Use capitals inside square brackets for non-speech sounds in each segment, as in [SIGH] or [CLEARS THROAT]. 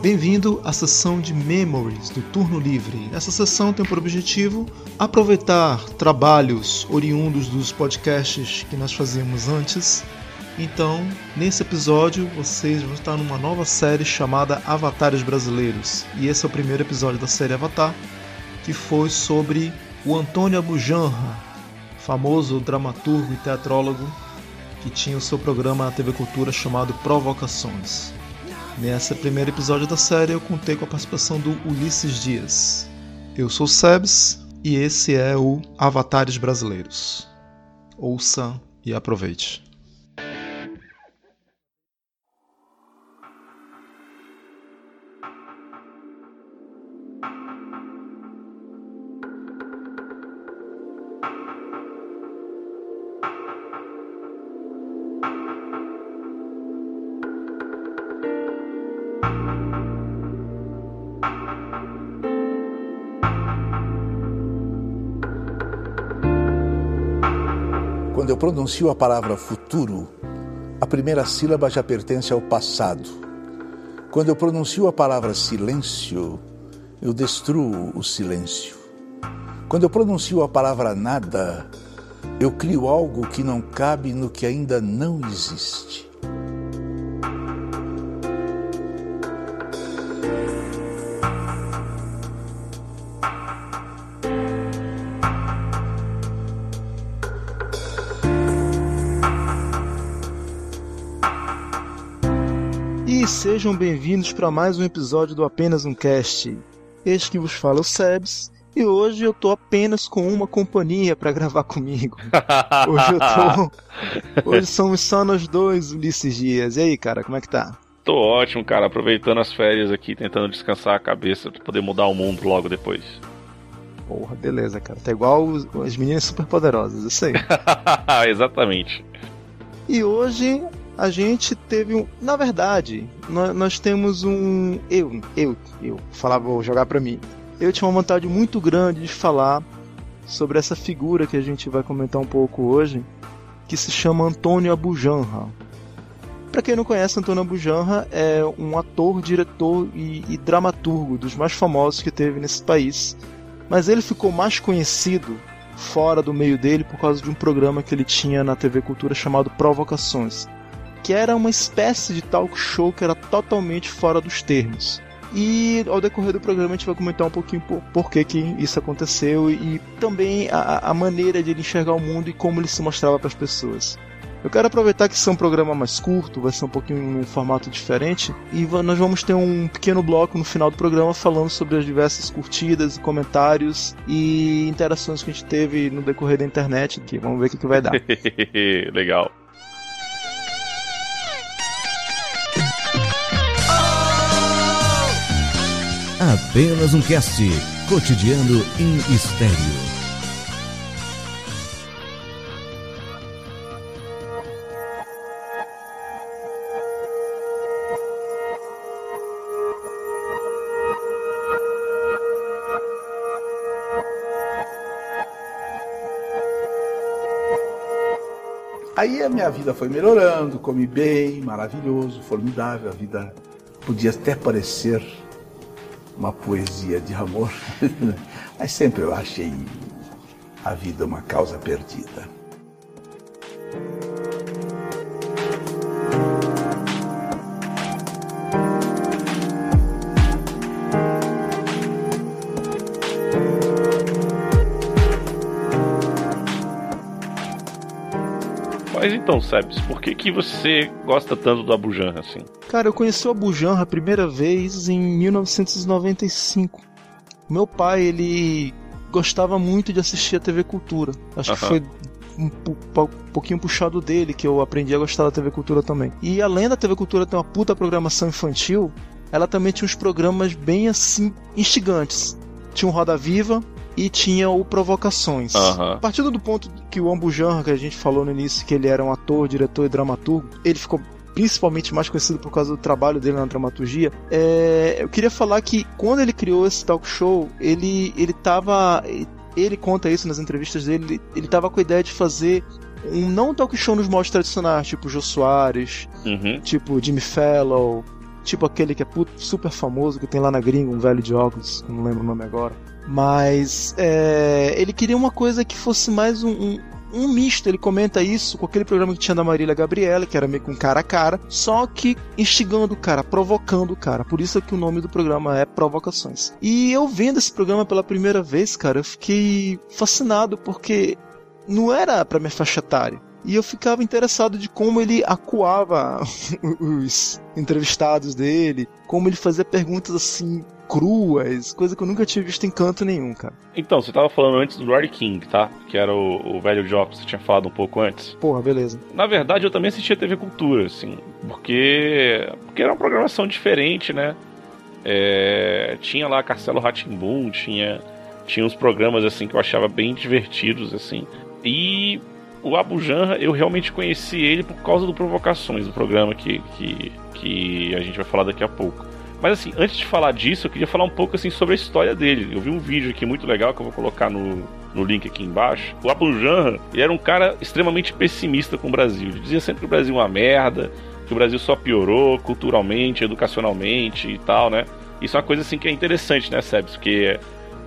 Bem-vindo à sessão de Memories do Turno Livre. Essa sessão tem por objetivo aproveitar trabalhos oriundos dos podcasts que nós fazíamos antes. Então, nesse episódio, vocês vão estar numa nova série chamada Avatares Brasileiros. E esse é o primeiro episódio da série Avatar, que foi sobre o Antônio Abujanra, famoso dramaturgo e teatrólogo que tinha o seu programa na TV Cultura chamado Provocações. Nesse primeiro episódio da série eu contei com a participação do Ulisses Dias. Eu sou Sebs e esse é o Avatares Brasileiros. Ouça e aproveite. Pronuncio a palavra futuro, a primeira sílaba já pertence ao passado. Quando eu pronuncio a palavra silêncio, eu destruo o silêncio. Quando eu pronuncio a palavra nada, eu crio algo que não cabe no que ainda não existe. Sejam bem-vindos para mais um episódio do Apenas um Cast. Este que vos fala é o Sebs, e hoje eu tô apenas com uma companhia para gravar comigo. [LAUGHS] Hoje eu tô. Hoje somos só nós dois, Ulisses Dias. E aí, cara, como é que tá? Tô ótimo, cara, aproveitando as férias aqui, tentando descansar a cabeça pra poder mudar o mundo logo depois. Porra, beleza, cara. Tá igual os- as meninas super poderosas, eu [LAUGHS] sei. Exatamente. E hoje a gente teve um. Na verdade, nós, nós temos um. Eu, eu, eu, falar, vou jogar pra mim. Eu tinha uma vontade muito grande de falar sobre essa figura que a gente vai comentar um pouco hoje, que se chama Antônio Abujanra. Pra quem não conhece, Antônio Abujanra é um ator, diretor e, e dramaturgo dos mais famosos que teve nesse país. Mas ele ficou mais conhecido fora do meio dele por causa de um programa que ele tinha na TV Cultura chamado Provocações, que era uma espécie de talk show que era totalmente fora dos termos. E ao decorrer do programa a gente vai comentar um pouquinho por, por que, que isso aconteceu e também a, a maneira de ele enxergar o mundo e como ele se mostrava para as pessoas. Eu quero aproveitar que isso é um programa mais curto, vai ser um pouquinho num formato diferente, e nós vamos ter um pequeno bloco no final do programa falando sobre as diversas curtidas, e comentários e interações que a gente teve no decorrer da internet. Que vamos ver o que, que vai dar. [LAUGHS] Legal. Apenas um cast cotidiano em estéreo. Aí a minha vida foi melhorando, comi bem, maravilhoso, formidável. A vida podia até parecer uma poesia de amor, [LAUGHS] mas sempre eu achei a vida uma causa perdida. Então, Sebs, por que, que você gosta tanto do Abujan assim? Cara, eu conheci o Abujanra a primeira vez em 1995. Meu pai, ele gostava muito de assistir a TV Cultura. Acho que Aham. foi um, pouquinho puxado dele que eu aprendi a gostar da TV Cultura também. E além da TV Cultura ter uma puta programação infantil, ela também tinha uns programas bem assim instigantes. Tinha o Roda Viva e tinha o Provocações. A partir do ponto que o Ambujanra, que a gente falou no início, que ele era um ator, diretor e dramaturgo, ele ficou principalmente mais conhecido por causa do trabalho dele na dramaturgia. É, eu queria falar que quando ele criou esse talk show, ele ele tava ele conta isso nas entrevistas dele, ele, tava com a ideia de fazer um não talk show nos moldes tradicionais, tipo Jô Soares, Uhum. tipo Jimmy Fallon, tipo aquele que é super famoso, que tem lá na gringa, um velho de óculos, não lembro o nome agora. Mas é, ele queria uma coisa que fosse mais um, um, um, misto. Ele comenta isso com aquele programa que tinha da Marília Gabriela, que era meio com cara a cara, só que instigando o cara, provocando o cara. Por isso é que o nome do programa é Provocações. E eu vendo esse programa pela primeira vez, cara, eu fiquei fascinado porque não era para minha faixa etária. E eu ficava interessado de como ele acuava [LAUGHS] os entrevistados dele, como ele fazia perguntas assim cruas, coisa que eu nunca tinha visto em canto nenhum, cara. Então, você tava falando antes do Rory King, tá? Que era o, o velho Jock que você tinha falado um pouco antes. Porra, beleza. Na verdade, eu também assistia TV Cultura, assim, porque, porque era uma programação diferente, né? É, tinha lá Castelo Ratimbum, tinha, tinha uns programas, assim, que eu achava bem divertidos, assim. E o Abu Janra, eu realmente conheci ele por causa do Provocações, do programa que, que, que a gente vai falar daqui a pouco. Mas assim, antes de falar disso, eu queria falar um pouco assim sobre a história dele. Eu vi um vídeo aqui muito legal que eu vou colocar no, no link aqui embaixo. O Abu Janra, ele era um cara extremamente pessimista com o Brasil. Ele dizia sempre que o Brasil é uma merda, que o Brasil só piorou culturalmente, educacionalmente e tal, né? Isso é uma coisa assim que é interessante, né, Sebs? Porque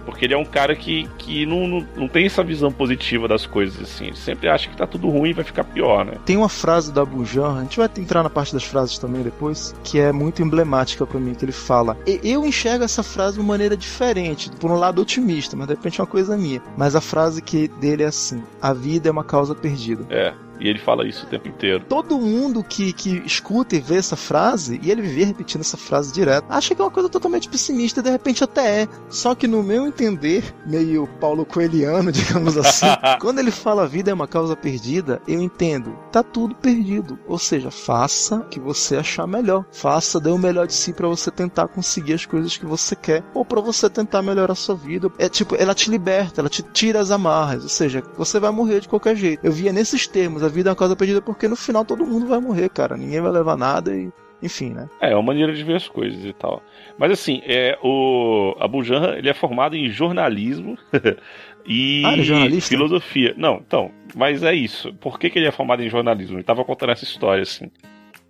porque ele é um cara que, que não, não, não, tem essa visão positiva das coisas, assim. Ele sempre acha que tá tudo ruim e vai ficar pior, né? Tem uma frase da Bujan, a gente vai entrar na parte das frases também depois, que é muito emblemática para mim, que ele fala: Eu enxergo essa frase de uma maneira diferente, por um lado otimista, mas de repente é uma coisa minha. Mas a frase que dele é assim: A vida é uma causa perdida. É. E ele fala isso o tempo inteiro. Todo mundo que, que escuta e vê essa frase, e ele vive repetindo essa frase direto, acha que é uma coisa totalmente pessimista e de repente até é. Só que no meu entender, meio Paulo Coeliano, [LAUGHS] digamos assim, [LAUGHS] quando ele fala a vida é uma causa perdida, eu entendo, tá tudo perdido. Ou seja, faça o que você achar melhor. Faça, dê o melhor de si para você tentar conseguir as coisas que você quer, ou para você tentar melhorar a sua vida. É tipo, ela te liberta, ela te tira as amarras, ou seja, você vai morrer de qualquer jeito. Eu via nesses termos, a vida é uma causa perdida porque no final todo mundo vai morrer, cara. Ninguém vai levar nada e enfim, né? É, é uma maneira de ver as coisas e tal. Mas assim, é, o Abu Janra, ele é formado em jornalismo [LAUGHS] e ah, é filosofia. Não, então, mas é isso. Por que, que ele é formado em jornalismo? Ele tava contando essa história, assim.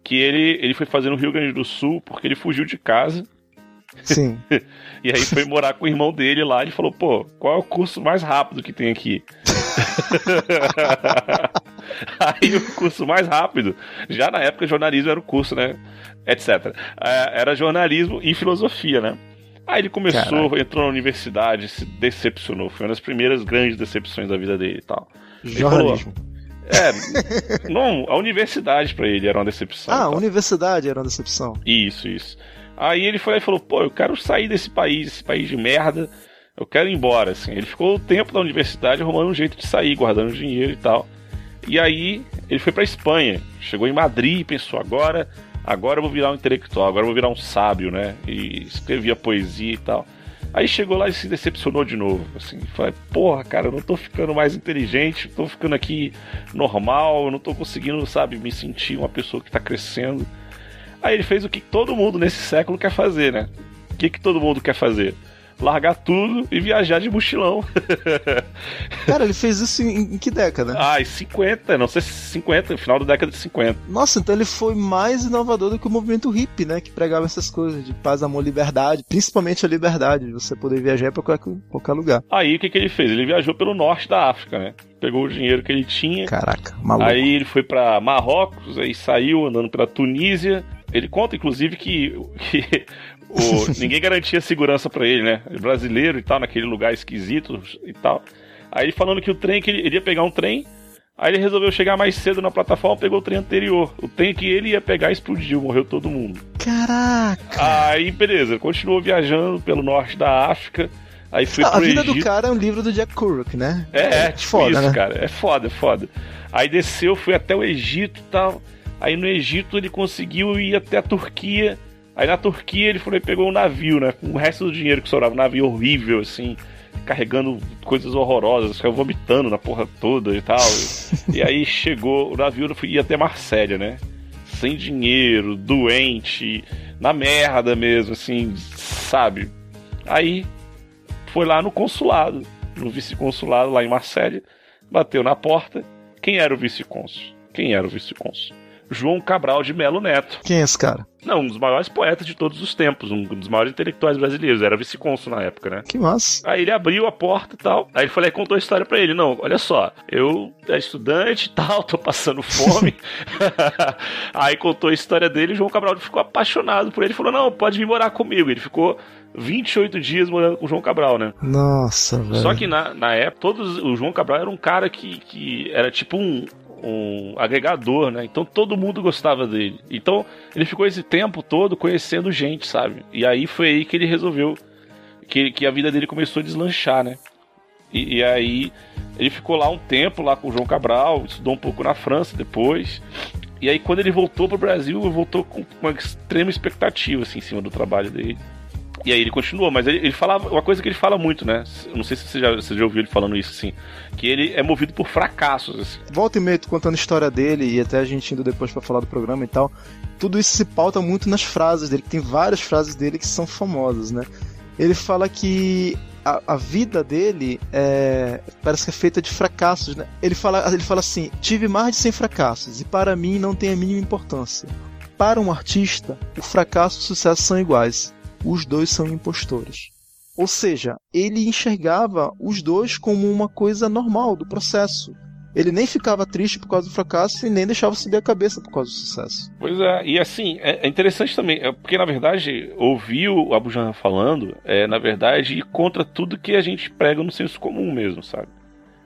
Que ele, ele foi fazer no Rio Grande do Sul porque ele fugiu de casa. Sim. [LAUGHS] e aí foi morar com o irmão dele lá. Ele falou: pô, qual é o curso mais rápido que tem aqui? [LAUGHS] [LAUGHS] Aí o curso mais rápido, já na época jornalismo era o curso, né? Etc. É, era jornalismo e filosofia, né? Aí ele começou, Caraca. entrou na universidade, se decepcionou. Foi uma das primeiras grandes decepções da vida dele e tal. Jornalismo. é, não, a universidade para ele era uma decepção. Ah, a universidade era uma decepção. Isso, isso. Aí ele foi e falou: pô, eu quero sair desse país, esse país de merda eu quero ir embora, assim. Ele ficou o tempo da universidade arrumando um jeito de sair, guardando dinheiro e tal. E aí ele foi para Espanha, chegou em Madrid e pensou agora, agora eu vou virar um intelectual, agora eu vou virar um sábio, né? E escrevia poesia e tal. Aí chegou lá e se decepcionou de novo, assim, falei, porra, cara, eu não tô ficando mais inteligente, tô ficando aqui normal, não tô conseguindo, sabe, me sentir uma pessoa que tá crescendo. Aí ele fez o que todo mundo nesse século quer fazer, né? O que, que todo mundo quer fazer? Largar tudo e viajar de mochilão. [LAUGHS] Cara, ele fez isso em, em, que década? Ah, em 50, não sei se 50, final da década de 50. Nossa, então ele foi mais inovador do que o movimento hippie, né? Que pregava essas coisas de paz, amor, liberdade, principalmente a liberdade, de você poder viajar para qualquer, qualquer lugar. Aí o que, que ele fez? Ele viajou pelo norte da África, né? Pegou o dinheiro que ele tinha. Caraca, maluco. Aí ele foi para Marrocos, aí saiu andando pela Tunísia. Ele conta, inclusive, que, [LAUGHS] que o, [LAUGHS] ninguém garantia segurança para ele, né? Brasileiro e tal, naquele lugar esquisito e tal. Aí ele falando que o trem, que ele, ele ia pegar um trem, aí ele resolveu chegar mais cedo na plataforma, pegou o trem anterior. O trem que ele ia pegar explodiu, morreu todo mundo. Caraca! Aí, beleza, continuou viajando pelo norte da África. Aí foi Não, pro A vida Egito. do cara é um livro do Jack Kerouac, né? É, é tipo foda, isso, né? cara. É foda, é foda. Aí desceu, foi até o Egito e tal. Aí no Egito ele conseguiu ir até a Turquia Aí na Turquia ele foi pegou um navio, né? Com o resto do dinheiro que sobrava, um navio horrível, assim, carregando coisas horrorosas, ficava vomitando na porra toda e tal. e aí [LAUGHS] chegou, o navio ia até Marsella, né? Sem dinheiro, doente, na merda mesmo, assim, sabe? Aí foi lá no consulado, no vice-consulado lá em Marsella, bateu na porta. Quem era o vice-cônsul? Quem era o vice-cônsul? João Cabral de Melo Neto. Quem é esse cara? Não, um dos maiores poetas de todos os tempos, um dos maiores intelectuais brasileiros, era vice-cônsul na época, né? Que massa. Aí ele abriu a porta e tal. Aí ele falou, aí contou a história para ele. Não, olha só, eu é estudante e tal, [LAUGHS] tô passando fome. [LAUGHS] aí contou a história dele, e João Cabral ficou apaixonado por ele, falou: "Não, pode vir morar comigo". Ele ficou 28 dias morando com o João Cabral, né? Nossa, velho. Só que na, na época, todos, o João Cabral era um cara que, que era tipo um, um agregador, né? Então todo mundo gostava dele. Então ele ficou esse tempo todo conhecendo gente, sabe? E aí foi aí que ele resolveu que, que a vida dele começou a deslanchar, né? E, e, aí ele ficou lá um tempo lá com o João Cabral, estudou um pouco na França depois. E aí quando ele voltou pro Brasil, voltou com uma extrema expectativa assim, em cima do trabalho dele. E aí ele continuou, mas ele, ele falava uma coisa que ele fala muito, né? Não sei se você já, você já ouviu ele falando isso, assim. Que ele é movido por fracassos. Assim. Volta e meia contando a história dele e até a gente indo depois para falar do programa e tal. Tudo isso se pauta muito nas frases dele. Tem várias frases dele que são famosas, né? Ele fala que a, a, vida dele é, parece que é feita de fracassos, né? Ele fala, ele fala assim: tive mais de 100 fracassos e para mim não tem a mínima importância. Para um artista, o fracasso e o sucesso são iguais os dois são impostores. Ou seja, ele enxergava os dois como uma coisa normal do processo. Ele nem ficava triste por causa do fracasso e nem deixava subir a cabeça por causa do sucesso. Pois é, e assim, é, é interessante também, é, porque na verdade, ouvir o Abu Janra falando é, na verdade, ir contra tudo que a gente prega no senso comum mesmo, sabe?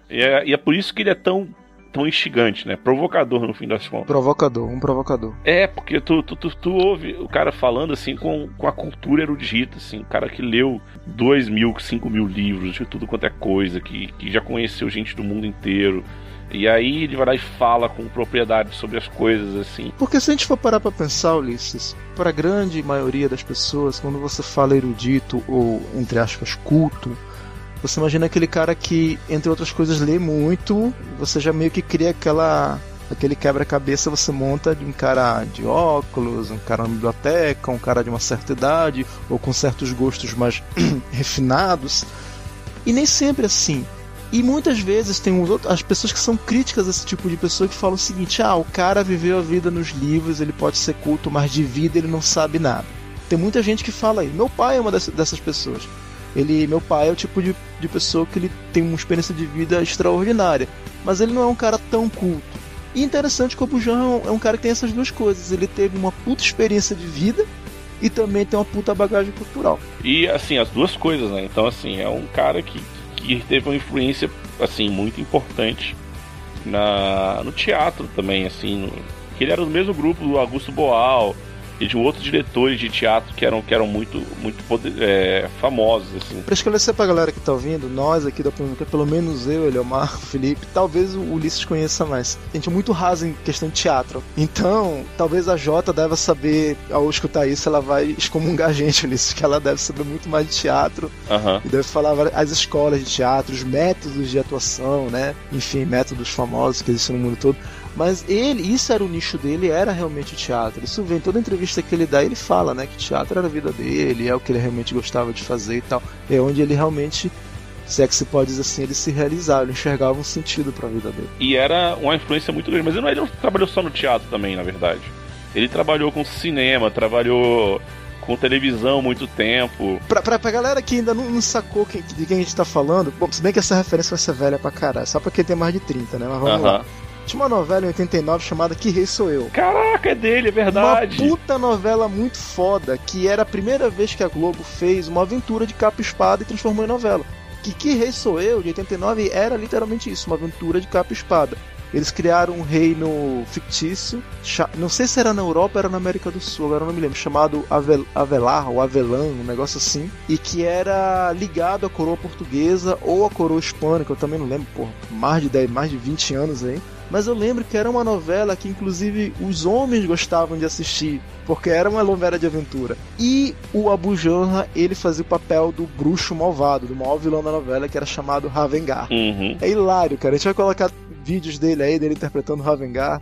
E é, e é por isso que ele é tão tão instigante, né? Provocador no fim das contas. Provocador, um provocador. É, porque tu, tu, tu, tu ouve o cara falando assim com, com a cultura erudita, assim, o cara que leu dois mil, cinco mil livros de tudo quanto é coisa, que, que já conheceu gente do mundo inteiro. E aí ele vai lá e fala com propriedade sobre as coisas, assim. Porque se a gente for parar pra pensar, Ulisses, para a grande maioria das pessoas, quando você fala erudito ou, entre aspas, culto, você imagina aquele cara que, entre outras coisas, lê muito, você já meio que cria aquela aquele quebra-cabeça você monta de um cara de óculos, um cara na biblioteca, um cara de uma certa idade ou com certos gostos mais [CLEARS THROAT] refinados. E nem sempre assim. E muitas vezes tem outros, as pessoas que são críticas a esse tipo de pessoa que falam o seguinte: ah, o cara viveu a vida nos livros, ele pode ser culto, mas de vida ele não sabe nada. Tem muita gente que fala aí. Meu pai é uma dessas pessoas. Ele, meu pai é o tipo de, de pessoa que ele tem uma experiência de vida extraordinária, mas ele não é um cara tão culto. E interessante que o Bujan é, é um cara que tem essas duas coisas. Ele teve uma puta experiência de vida e também tem uma puta bagagem cultural. E assim, as duas coisas, né? Então assim, é um cara que, que teve uma influência assim muito importante na no teatro também, assim, no, ele era do mesmo grupo do Augusto Boal, e de outros diretores de teatro que eram, que eram muito, muito é, famosos. Assim. Pra esclarecer pra galera que tá ouvindo, nós aqui da Pública, pelo menos eu, Eliomar, o [LAUGHS] Felipe, talvez o Ulisses conheça mais. A gente é muito raso em questão de teatro. Então, talvez a Jota deva saber, ao escutar isso, ela vai excomungar a gente, Ulisses, que ela deve saber muito mais de teatro. Uhum. E deve falar as escolas de teatro, os métodos de atuação, né? Enfim, métodos famosos que existem no mundo todo. Mas ele, isso era o nicho dele, era realmente o teatro. Isso vem toda entrevista que ele dá, ele fala, né, que teatro era a vida dele, é o que ele realmente gostava de fazer e tal. É onde ele realmente se é que se pode dizer assim, ele se realizava, ele enxergava um sentido para a vida dele. E era uma influência muito grande, mas ele não, ele não trabalhou só no teatro também, na verdade. Ele trabalhou com cinema, trabalhou com televisão muito tempo. Pra, pra, pra galera que ainda não, não sacou quem, de quem a gente tá falando, bom, se bem que essa referência vai ser velha pra caralho, só pra quem tem mais de 30, né? Mas vamos uh -huh. lá. Tinha uma novela em 89 chamada Que Rei Sou Eu. Caraca, é dele, é verdade. Uma puta novela muito foda, que era a primeira vez que a Globo fez uma aventura de capa e espada e transformou em novela. Que Que Rei Sou Eu, de 89, era literalmente isso, uma aventura de capa espada. Eles criaram um reino fictício, não sei se era na Europa ou era na América do Sul, agora não me lembro, chamado Avel, Avelar ou Avelan, um negócio assim, e que era ligado à coroa portuguesa ou à coroa hispânica, eu também não lembro, por mais de 10, mais de 20 anos aí. Mas eu lembro que era uma novela que inclusive os homens gostavam de assistir, porque era uma novela de aventura. E o Abu Janra, ele fazia o papel do bruxo malvado, do maior vilão da novela, que era chamado Ravengar. Uhum. É hilário, cara. A gente vai colocar vídeos dele aí, dele interpretando Ravengar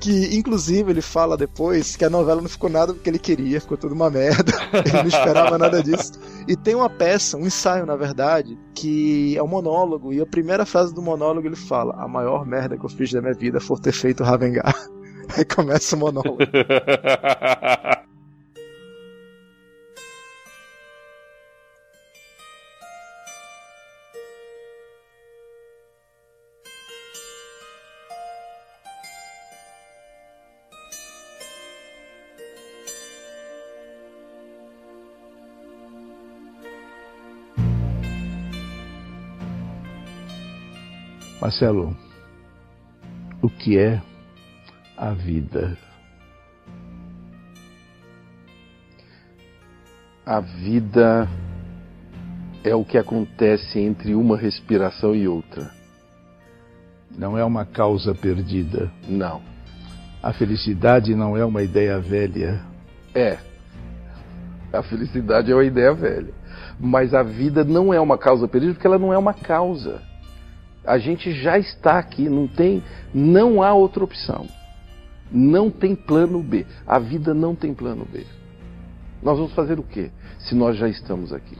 que inclusive ele fala depois que a novela não ficou nada do que ele queria, ficou tudo uma merda. [LAUGHS] ele não esperava nada disso. E tem uma peça, um ensaio na verdade, que é um monólogo e a primeira frase do monólogo ele fala: "A maior merda que eu fiz da minha vida foi ter feito Ravengar". [LAUGHS] Aí começa o monólogo. [LAUGHS] Marcelo, o que é a vida? A vida é o que acontece entre uma respiração e outra. Não é uma causa perdida. Não. A felicidade não é uma ideia velha. É. A felicidade é uma ideia velha. Mas a vida não é uma causa perdida porque ela não é uma causa. A gente já está aqui, não tem, não há outra opção. Não tem plano B. A vida não tem plano B. Nós vamos fazer o quê se nós já estamos aqui?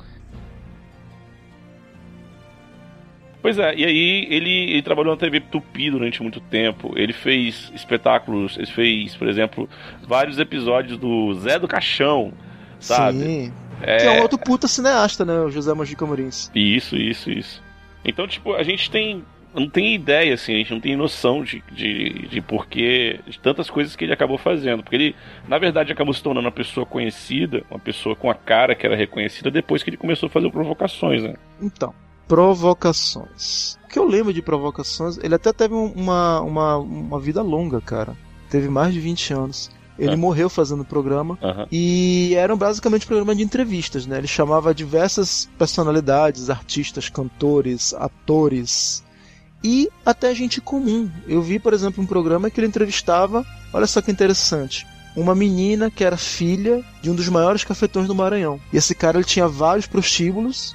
Pois é, e aí ele, ele, trabalhou na TV Tupi durante muito tempo. Ele fez espetáculos, ele fez, por exemplo, vários episódios do Zé do Caixão, sabe? Sim. É... Que é um outro puta cineasta, né? O José Mojica Morins. Isso, isso, isso. Então, tipo, a gente tem. Não tem ideia, assim, a gente não tem noção de, de, de porquê, de tantas coisas que ele acabou fazendo. Porque ele, na verdade, acabou se tornando uma pessoa conhecida, uma pessoa com a cara que era reconhecida depois que ele começou a fazer provocações, né? Então, provocações. O que eu lembro de provocações, ele até teve uma, uma, uma vida longa, cara. Teve mais de 20 anos. Ele morreu fazendo o programa e eram basicamente um programa de entrevistas, né? Ele chamava diversas personalidades, artistas, cantores, atores e até gente comum. Eu vi, por exemplo, um programa que ele entrevistava, olha só que interessante, uma menina que era filha de um dos maiores cafetões do Maranhão. E esse cara ele tinha vários prostíbulos,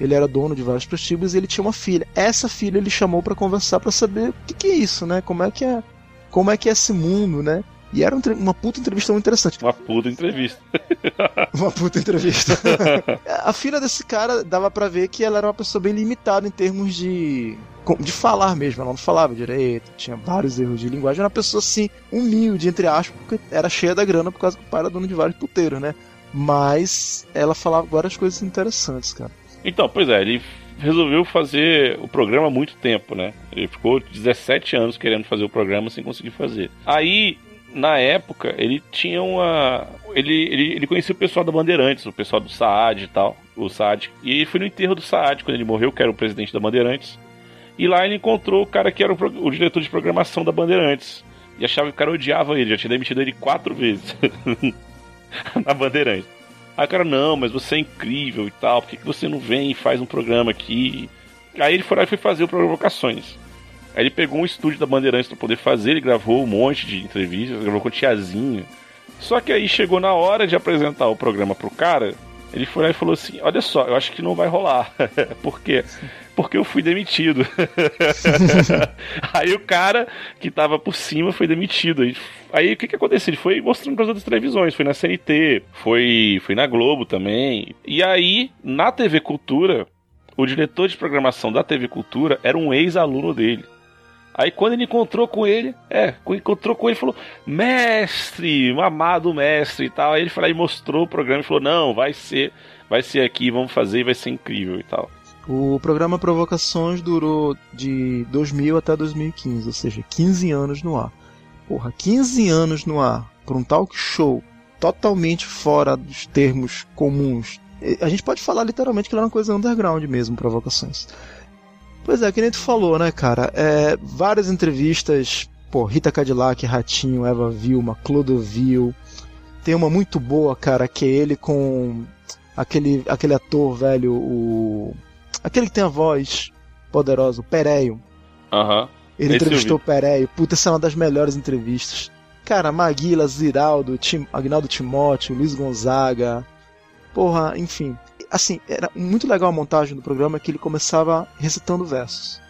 ele era dono de vários prostíbulos e ele tinha uma filha. Essa filha ele chamou para conversar para saber o que, que é isso, né? Como é que é, como é que é esse mundo, né? E era uma puta entrevista muito interessante. Uma puta entrevista. [LAUGHS] uma puta entrevista. [LAUGHS] a filha desse cara dava para ver que ela era uma pessoa bem limitada em termos de de falar mesmo, ela não falava direito, tinha vários erros de linguagem, era uma pessoa assim, humilde, entre aspas, porque era cheia da grana por causa que o pai era dono de vários puteiros, né? Mas ela falava várias coisas interessantes, cara. Então, pois é, ele resolveu fazer o programa há muito tempo, né? Ele ficou 17 anos querendo fazer o programa sem conseguir fazer. Aí na época, ele tinha uma. Ele, ele, ele conhecia o pessoal da Bandeirantes, o pessoal do Saad e tal, o Saad. E ele foi no enterro do Saad quando ele morreu, que era o presidente da Bandeirantes. E lá ele encontrou o cara que era o, o diretor de programação da Bandeirantes. E achava que o cara odiava ele, já tinha demitido ele quatro vezes [LAUGHS] na Bandeirantes. Aí o cara, não, mas você é incrível e tal, por que, que você não vem e faz um programa aqui? Aí ele foi lá e foi fazer o Provocações. Aí ele pegou um estúdio da Bandeirantes para poder fazer, ele gravou um monte de entrevistas, gravou com o Tiazinho. Só que aí chegou na hora de apresentar o programa pro cara, ele foi lá e falou assim: Olha só, eu acho que não vai rolar. [LAUGHS] Por quê? Porque eu fui demitido. [LAUGHS] aí o cara que tava por cima foi demitido. Aí o que que aconteceu? Ele foi mostrando para as outras televisões, foi na CNT, foi, foi na Globo também. E aí, na TV Cultura, o diretor de programação da TV Cultura era um ex-aluno dele. Aí quando ele encontrou com ele, é, encontrou com ele, falou: "Mestre, um amado mestre" e tal. Aí ele lá e mostrou o programa e falou: "Não, vai ser, vai ser aqui, vamos fazer e vai ser incrível" e tal. O programa Provocações durou de 2000 até 2015, ou seja, 15 anos no ar. Porra, 15 anos no ar para um talk show totalmente fora dos termos comuns. A gente pode falar literalmente que era uma coisa underground mesmo, Provocações. Pois é, que nem tu falou, né, cara? É, várias entrevistas, pô, Rita Cadillac, Ratinho, Eva Vilma, Clodovil. Tem uma muito boa, cara, que é ele com aquele, aquele ator velho, o. Aquele que tem a voz poderosa, o Pereio. Aham. Uhum. Ele Esse entrevistou o Pereio. Puta, essa é uma das melhores entrevistas. Cara, Maguila, Ziraldo, Tim, Agnaldo Timóteo, Luiz Gonzaga. Porra, enfim assim, era muito legal a montagem do programa que ele começava recitando versos,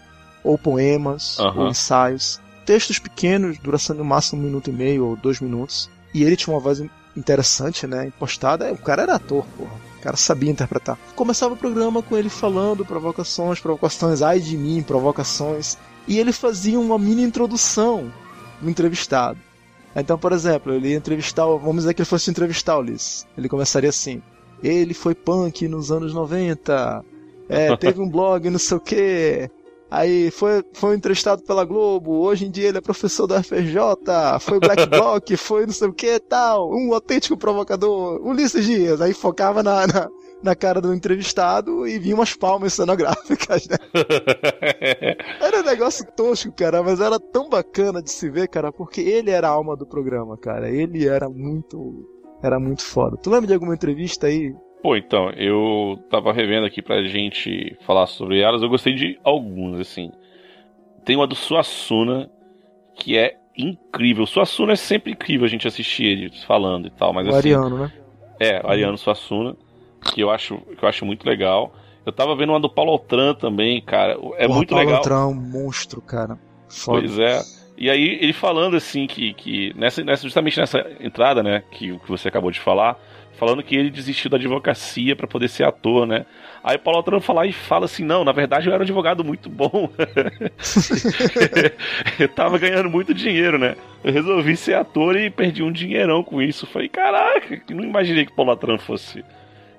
ou poemas, uhum. ou ensaios, textos pequenos, duração no máximo um minuto e meio ou dois minutos. E ele tinha uma voz interessante, né? Impostada. O cara era ator, porra. O cara sabia interpretar. Começava o programa com ele falando provocações, provocações, ai de mim, provocações. E ele fazia uma mini introdução do entrevistado. Então, por exemplo, ele ia entrevistar, vamos dizer que ele fosse entrevistar o Ulisses. Ele começaria assim: ele foi punk nos anos 90, é, teve um blog, não sei o quê. Aí foi, foi entrevistado pela Globo, hoje em dia ele é professor da FJ, foi Black Bloc, [LAUGHS] foi não sei o que tal, um autêntico provocador, Ulisses Dias. Aí focava na, na, na cara do entrevistado e vinha umas palmas cenográficas, né? [LAUGHS] era um negócio tosco, cara, mas era tão bacana de se ver, cara, porque ele era a alma do programa, cara. Ele era muito. Era muito foda. Tu lembra de alguma entrevista aí Pô, então, eu tava revendo aqui pra gente falar sobre elas, eu gostei de alguns, assim. Tem uma do Suassuna, que é incrível. Suassuna é sempre incrível a gente assistir ele falando e tal, mas o assim... Ariano, né? É, o Ariano Suassuna, que eu acho, que eu acho muito legal. Eu tava vendo uma do Paulo Altran também, cara. É Porra, muito Paulo legal. Paulo Altran, um monstro, cara. Foda. Pois é. E aí ele falando assim que, que nessa, nessa, justamente nessa entrada, né, que, que você acabou de falar, falando que ele desistiu da advocacia para poder ser ator, né? Aí o Paulo Altran fala e fala assim: não, na verdade eu era um advogado muito bom. [LAUGHS] eu tava ganhando muito dinheiro, né? Eu resolvi ser ator e perdi um dinheirão com isso. Falei, caraca, não imaginei que o Paulo Altran fosse,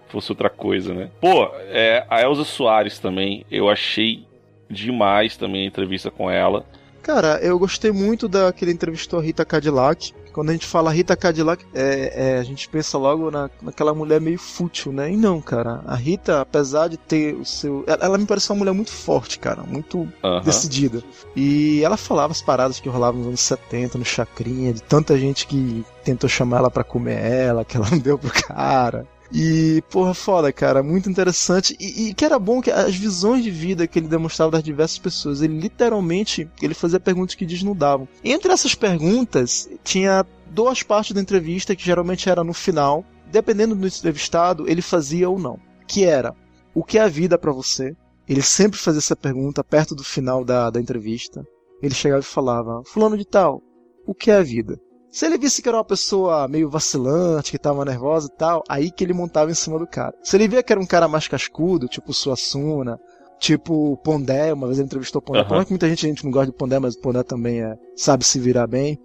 fosse outra coisa, né? Pô, é, a Elza Soares também, eu achei demais também a entrevista com ela. Cara, eu gostei muito daquele entrevistou a Rita Cadillac. Quando a gente fala Rita Cadillac, é, é, a gente pensa logo na, naquela mulher meio fútil, né? E não, cara. A Rita, apesar de ter o seu. Ela, ela me parece uma mulher muito forte, cara. Muito decidida. E ela falava as paradas que rolavam nos anos 70, no Chacrinha, de tanta gente que tentou chamar ela para comer ela, que ela [LAUGHS] não deu pro cara. E, porra, foda, cara, muito interessante. E, e, que era bom que as visões de vida que ele demonstrava das diversas pessoas, ele literalmente, ele fazia perguntas que desnudavam. Entre essas perguntas, tinha duas partes da entrevista que geralmente era no final. Dependendo do entrevistado, ele fazia ou não. Que era, o que é a vida para você? Ele sempre fazia essa pergunta perto do final da, da entrevista. Ele chegava e falava, fulano de tal, o que é a vida? Se ele visse que era uma pessoa meio vacilante, que tava nervosa e tal, aí que ele montava em cima do cara. Se ele via que era um cara mais cascudo, tipo Suassuna, tipo Pondé, uma vez ele entrevistou Pondé. Uhum. Mais que muita gente, gente não gosta de Pondé, mas o Pondé também é, sabe se virar bem.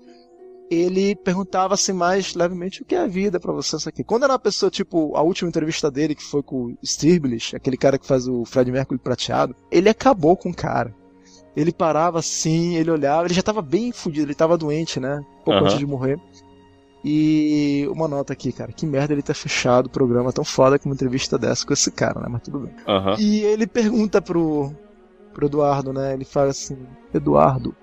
Ele perguntava assim mais levemente o que é a vida para você isso aqui. Quando era uma pessoa, tipo, a última entrevista dele, que foi com o Stirblish, aquele cara que faz o Fred Mercury prateado, ele acabou com o cara. Ele parava assim, ele olhava, ele já tava bem fudido, ele tava doente, né? Pouco uhum. antes de morrer. E uma nota aqui, cara, que merda ele ter fechado o programa tão foda com uma entrevista dessa com esse cara, né? Mas tudo bem. Uhum. E ele pergunta pro, pro Eduardo, né? Ele fala assim: Eduardo,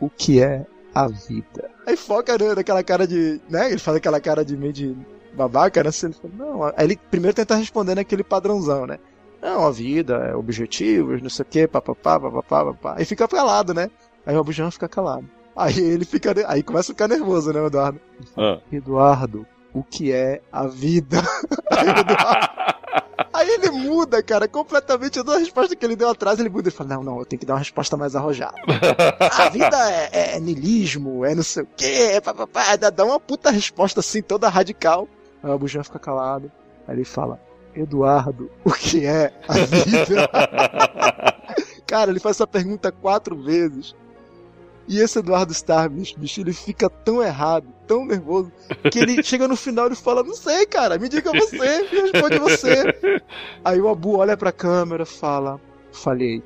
o que é a vida? Aí foca né, naquela cara de. né? Ele faz aquela cara de meio de babaca, né? Assim, ele fala, não. Aí ele primeiro tenta responder naquele padrãozão, né? Não, a vida, é objetivos, não sei o que, papapá, papapá, papapá. Aí fica calado, né? Aí o Abujam fica calado. Aí ele fica. Aí começa a ficar nervoso, né, Eduardo? Ah. Eduardo, o que é a vida? [LAUGHS] Aí, Eduardo... Aí ele muda, cara, completamente. A resposta que ele deu atrás, ele muda. Ele fala: Não, não, eu tenho que dar uma resposta mais arrojada. [LAUGHS] a vida é, é, é nilismo, é não sei o quê, papapá. Dá uma puta resposta assim, toda radical. Aí o Abujam fica calado. Aí ele fala: Eduardo, o que é a vida? [LAUGHS] Cara, ele faz essa pergunta quatro vezes. E esse Eduardo Starbish, bicho, ele fica tão errado, tão nervoso, que ele [LAUGHS] chega no final e fala: Não sei, cara, me diga você, me responde você. [LAUGHS] Aí o Abu olha pra câmera e fala: Falhei.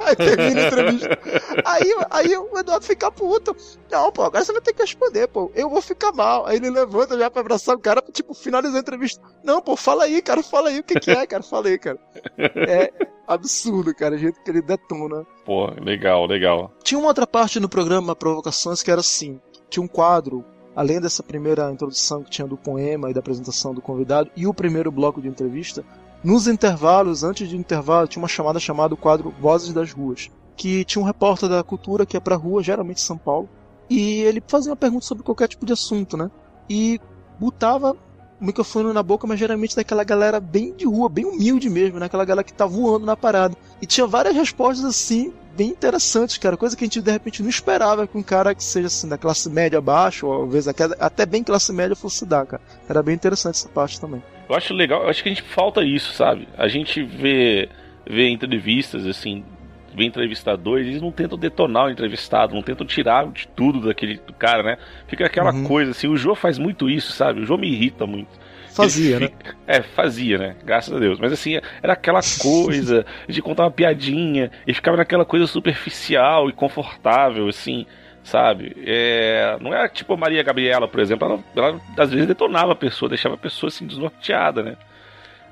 Aí [LAUGHS] termina a entrevista. Aí, aí o Eduardo fica puto. Não, pô, agora você vai ter que responder, pô. Eu vou ficar mal. Aí ele levanta já pra abraçar o cara, tipo, finalizar a entrevista. Não, pô, fala aí, cara, fala aí o que, que é, cara, fala aí, cara. É absurdo, cara, o jeito que ele detona. Pô, legal, legal. Tinha uma outra parte no programa Provocações que era assim: tinha um quadro além dessa primeira introdução que tinha do poema e da apresentação do convidado, e o primeiro bloco de entrevista, nos intervalos, antes de intervalo, tinha uma chamada chamada o quadro Vozes das Ruas, que tinha um repórter da cultura que ia pra rua, geralmente São Paulo, e ele fazia uma pergunta sobre qualquer tipo de assunto, né? E botava o microfone na boca, mas geralmente daquela galera bem de rua, bem humilde mesmo, né? Aquela galera que tá voando na parada. E tinha várias respostas assim, bem interessantes, cara. Coisa que a gente de repente não esperava que um cara que seja assim, da classe média abaixo, ou às vezes até bem classe média fosse dar, cara. Era bem interessante essa parte também. Eu acho legal, eu acho que a gente falta isso, sabe? A gente vê, vê entrevistas, assim, vem entrevistadores, eles não tentam detonar o entrevistado, não tentam tirar de tudo daquele do cara, né? Fica aquela uhum. coisa assim, o João faz muito isso, sabe? O João me irrita muito. Fazia, né? É, fazia, né? Graças a Deus. Mas assim, era aquela coisa [LAUGHS] de contar uma piadinha e ficava naquela coisa superficial e confortável, assim, sabe? É, não era tipo a Maria Gabriela, por exemplo, ela, ela às vezes detonava a pessoa, deixava a pessoa assim desnorteada, né?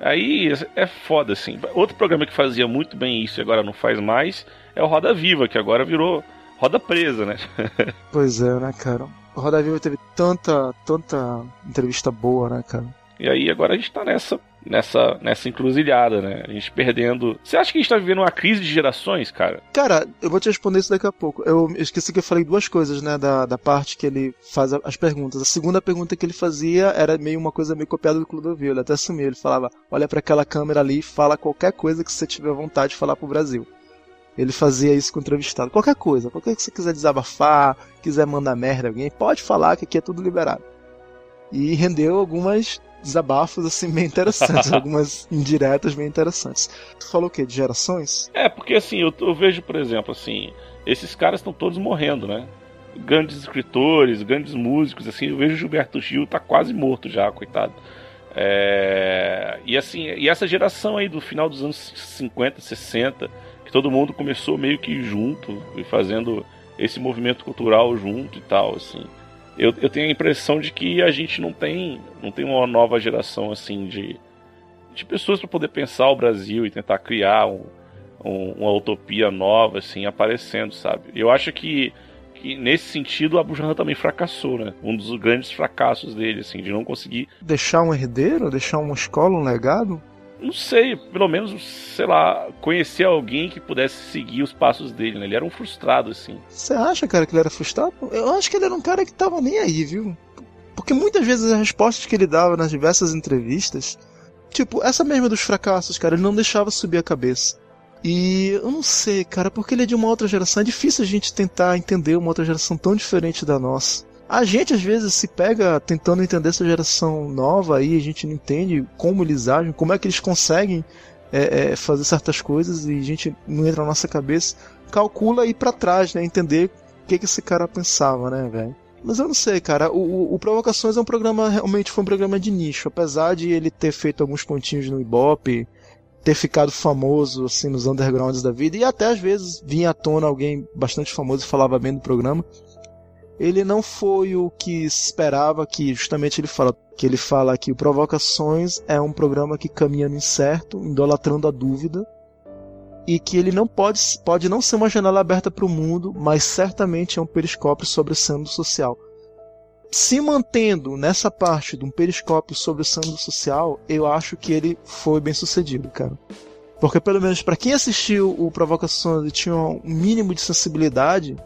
Aí é foda, assim. Outro programa que fazia muito bem isso e agora não faz mais é o Roda Viva, que agora virou Roda Presa, né? [LAUGHS] pois é, né, cara? O Roda Viva teve tanta, tanta entrevista boa, né, cara? E aí agora a gente tá nessa, nessa, nessa encruzilhada, né? A gente perdendo. Você acha que a gente tá vivendo uma crise de gerações, cara? Cara, eu vou te responder isso daqui a pouco. Eu esqueci que eu falei duas coisas, né? Da, da parte que ele faz as perguntas. A segunda pergunta que ele fazia era meio uma coisa meio copiada do Clodovil. Ele até assumiu. Ele falava: olha para aquela câmera ali e fala qualquer coisa que você tiver vontade de falar pro Brasil. Ele fazia isso com o entrevistado. Qualquer coisa, qualquer que você quiser desabafar, quiser mandar merda a alguém, pode falar que aqui é tudo liberado. E rendeu algumas desabafos assim bem interessantes, [LAUGHS] algumas indiretas bem interessantes. Tu falou o quê? De gerações? É, porque assim, eu, eu vejo, por exemplo, assim, esses caras estão todos morrendo, né? Grandes escritores, grandes músicos, assim, eu vejo o Gilberto Gil tá quase morto já, coitado. É... E assim, e essa geração aí do final dos anos 50, 60, que todo mundo começou meio que junto e fazendo esse movimento cultural junto e tal, assim eu, eu tenho a impressão de que a gente não tem, não tem uma nova geração assim de, de pessoas para poder pensar o Brasil e tentar criar um, um, uma utopia nova assim aparecendo, sabe? Eu acho que, nesse sentido a Bujanra também fracassou, né? Um dos grandes fracassos dele, assim, de não conseguir deixar um herdeiro, deixar uma escola, um legado não sei, pelo menos, sei lá, conhecer alguém que pudesse seguir os passos dele, né? Ele era um frustrado, assim. Você acha, cara, que ele era frustrado? Eu acho que ele era um cara que tava nem aí, viu? Porque muitas vezes as respostas que ele dava nas diversas entrevistas, tipo, essa mesma dos fracassos, cara, ele não deixava subir a cabeça. E eu não sei, cara, porque ele é de uma outra geração. É difícil a gente tentar entender uma outra geração tão diferente da nossa. A gente às vezes se pega tentando entender essa geração nova aí, a gente não entende como eles agem, como é que eles conseguem é, é, fazer certas coisas e a gente não entra na nossa cabeça. Calcula ir para trás, né? Entender o que, que esse cara pensava, né, velho? Mas eu não sei, cara. O, o, Provocações é um programa, realmente foi um programa de nicho. Apesar de ele ter feito alguns pontinhos no Ibope, ter ficado famoso, assim, nos undergrounds da vida, e até às vezes vinha à tona alguém bastante famoso e falava bem do programa ele não foi o que esperava que justamente ele fala que ele fala que o Provocações é um programa que caminha no incerto, idolatrando a dúvida e que ele não pode pode não ser uma janela aberta para o mundo, mas certamente é um periscópio sobre o sendo social. Se mantendo nessa parte de um periscópio sobre o sendo social, eu acho que ele foi bem sucedido, cara. Porque pelo menos para quem assistiu o Provocações e tinha um mínimo de sensibilidade,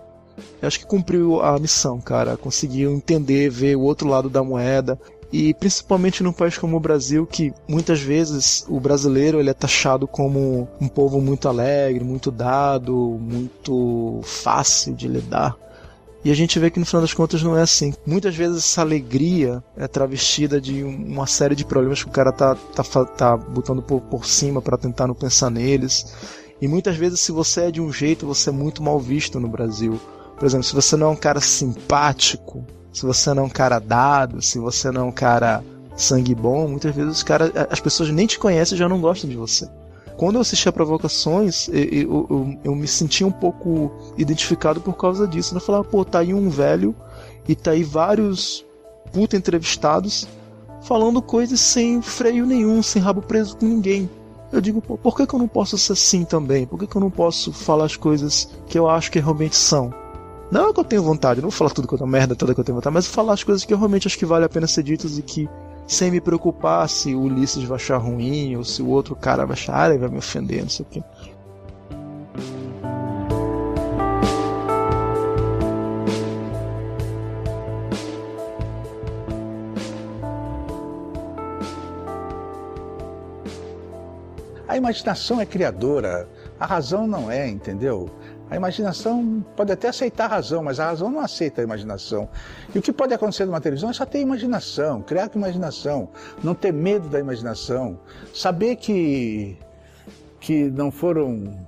eu acho que cumpriu a missão, cara. Conseguiu entender, ver o outro lado da moeda. E principalmente num país como o Brasil, que muitas vezes o brasileiro ele é taxado como um povo muito alegre, muito dado, muito fácil de lidar. E a gente vê que no final das contas não é assim. Muitas vezes essa alegria é travestida de uma série de problemas que o cara tá, tá, tá botando por, por cima para tentar não pensar neles. E muitas vezes, se você é de um jeito, você é muito mal visto no Brasil. Por exemplo, se você não é um cara simpático, se você não é um cara dado, se você não é um cara sangue bom, muitas vezes os cara, as pessoas nem te conhecem e já não gostam de você. Quando eu assisti a Provocações, eu, eu, eu, eu me sentia um pouco identificado por causa disso. Eu falava, pô, tá aí um velho e tá aí vários puta entrevistados falando coisas sem freio nenhum, sem rabo preso com ninguém. Eu digo, pô, por que, que eu não posso ser assim também? Por que, que eu não posso falar as coisas que eu acho que realmente são? Não é que eu tenho vontade, não vou falar tudo eu tenho merda toda que eu tenho vontade, mas falar as coisas que eu realmente acho que vale a pena ser ditas e que sem me preocupar se o Ulisses vai achar ruim ou se o outro cara vai achar, ah, vai me ofender, não sei o quê. A imaginação é criadora, a razão não é, entendeu? A imaginação pode até aceitar a razão, mas a razão não aceita a imaginação. E o que pode acontecer numa televisão é só ter imaginação, criar com imaginação, não ter medo da imaginação, saber que, que não foram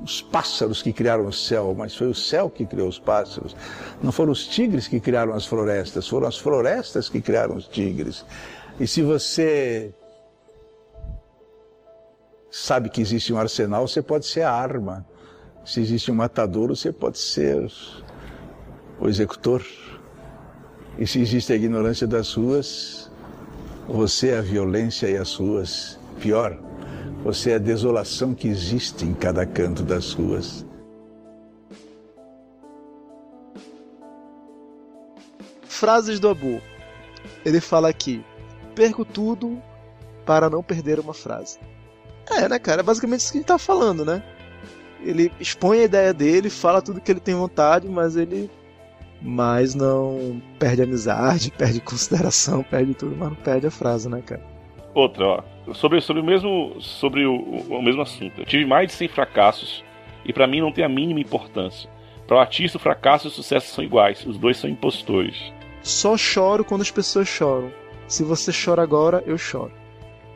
os pássaros que criaram o céu, mas foi o céu que criou os pássaros. Não foram os tigres que criaram as florestas, foram as florestas que criaram os tigres. E se você sabe que existe um arsenal, você pode ser a arma. Se existe um matador, você pode ser o executor. E se existe a ignorância das ruas, você é a violência e as ruas. Pior, você é a desolação que existe em cada canto das ruas. Frases do Abu. Ele fala aqui: perco tudo para não perder uma frase. É, né, cara? É basicamente isso que a gente tá falando, né? Ele expõe a ideia dele, fala tudo que ele tem vontade, mas ele. Mas não perde amizade, [LAUGHS] perde consideração, perde tudo, mas não perde a frase, né, cara? Outra, ó. Sobre, sobre, o, mesmo, sobre o, o mesmo assunto. Eu tive mais de 100 fracassos e para mim não tem a mínima importância. Para o artista, o fracasso e o sucesso são iguais. Os dois são impostores. Só choro quando as pessoas choram. Se você chora agora, eu choro.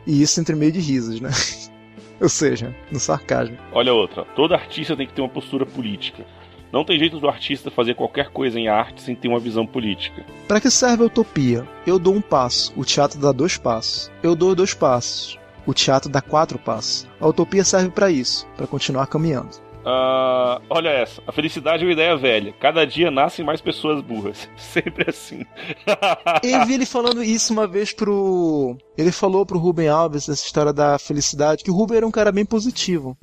E isso entre meio de risos, né? [LAUGHS] Ou seja, no sarcasmo. Olha outra. Todo artista tem que ter uma postura política. Não tem jeito do artista fazer qualquer coisa em arte sem ter uma visão política. Para que serve a utopia? Eu dou um passo, o teatro dá dois passos. Eu dou dois passos, o teatro dá quatro passos. A utopia serve para isso, para continuar caminhando. Uh, olha essa. A felicidade é uma ideia velha. Cada dia nascem mais pessoas burras. [LAUGHS] Sempre assim. Eu vi ele falando isso uma vez pro. Ele falou pro Ruben Alves essa história da felicidade, que o Ruben era um cara bem positivo.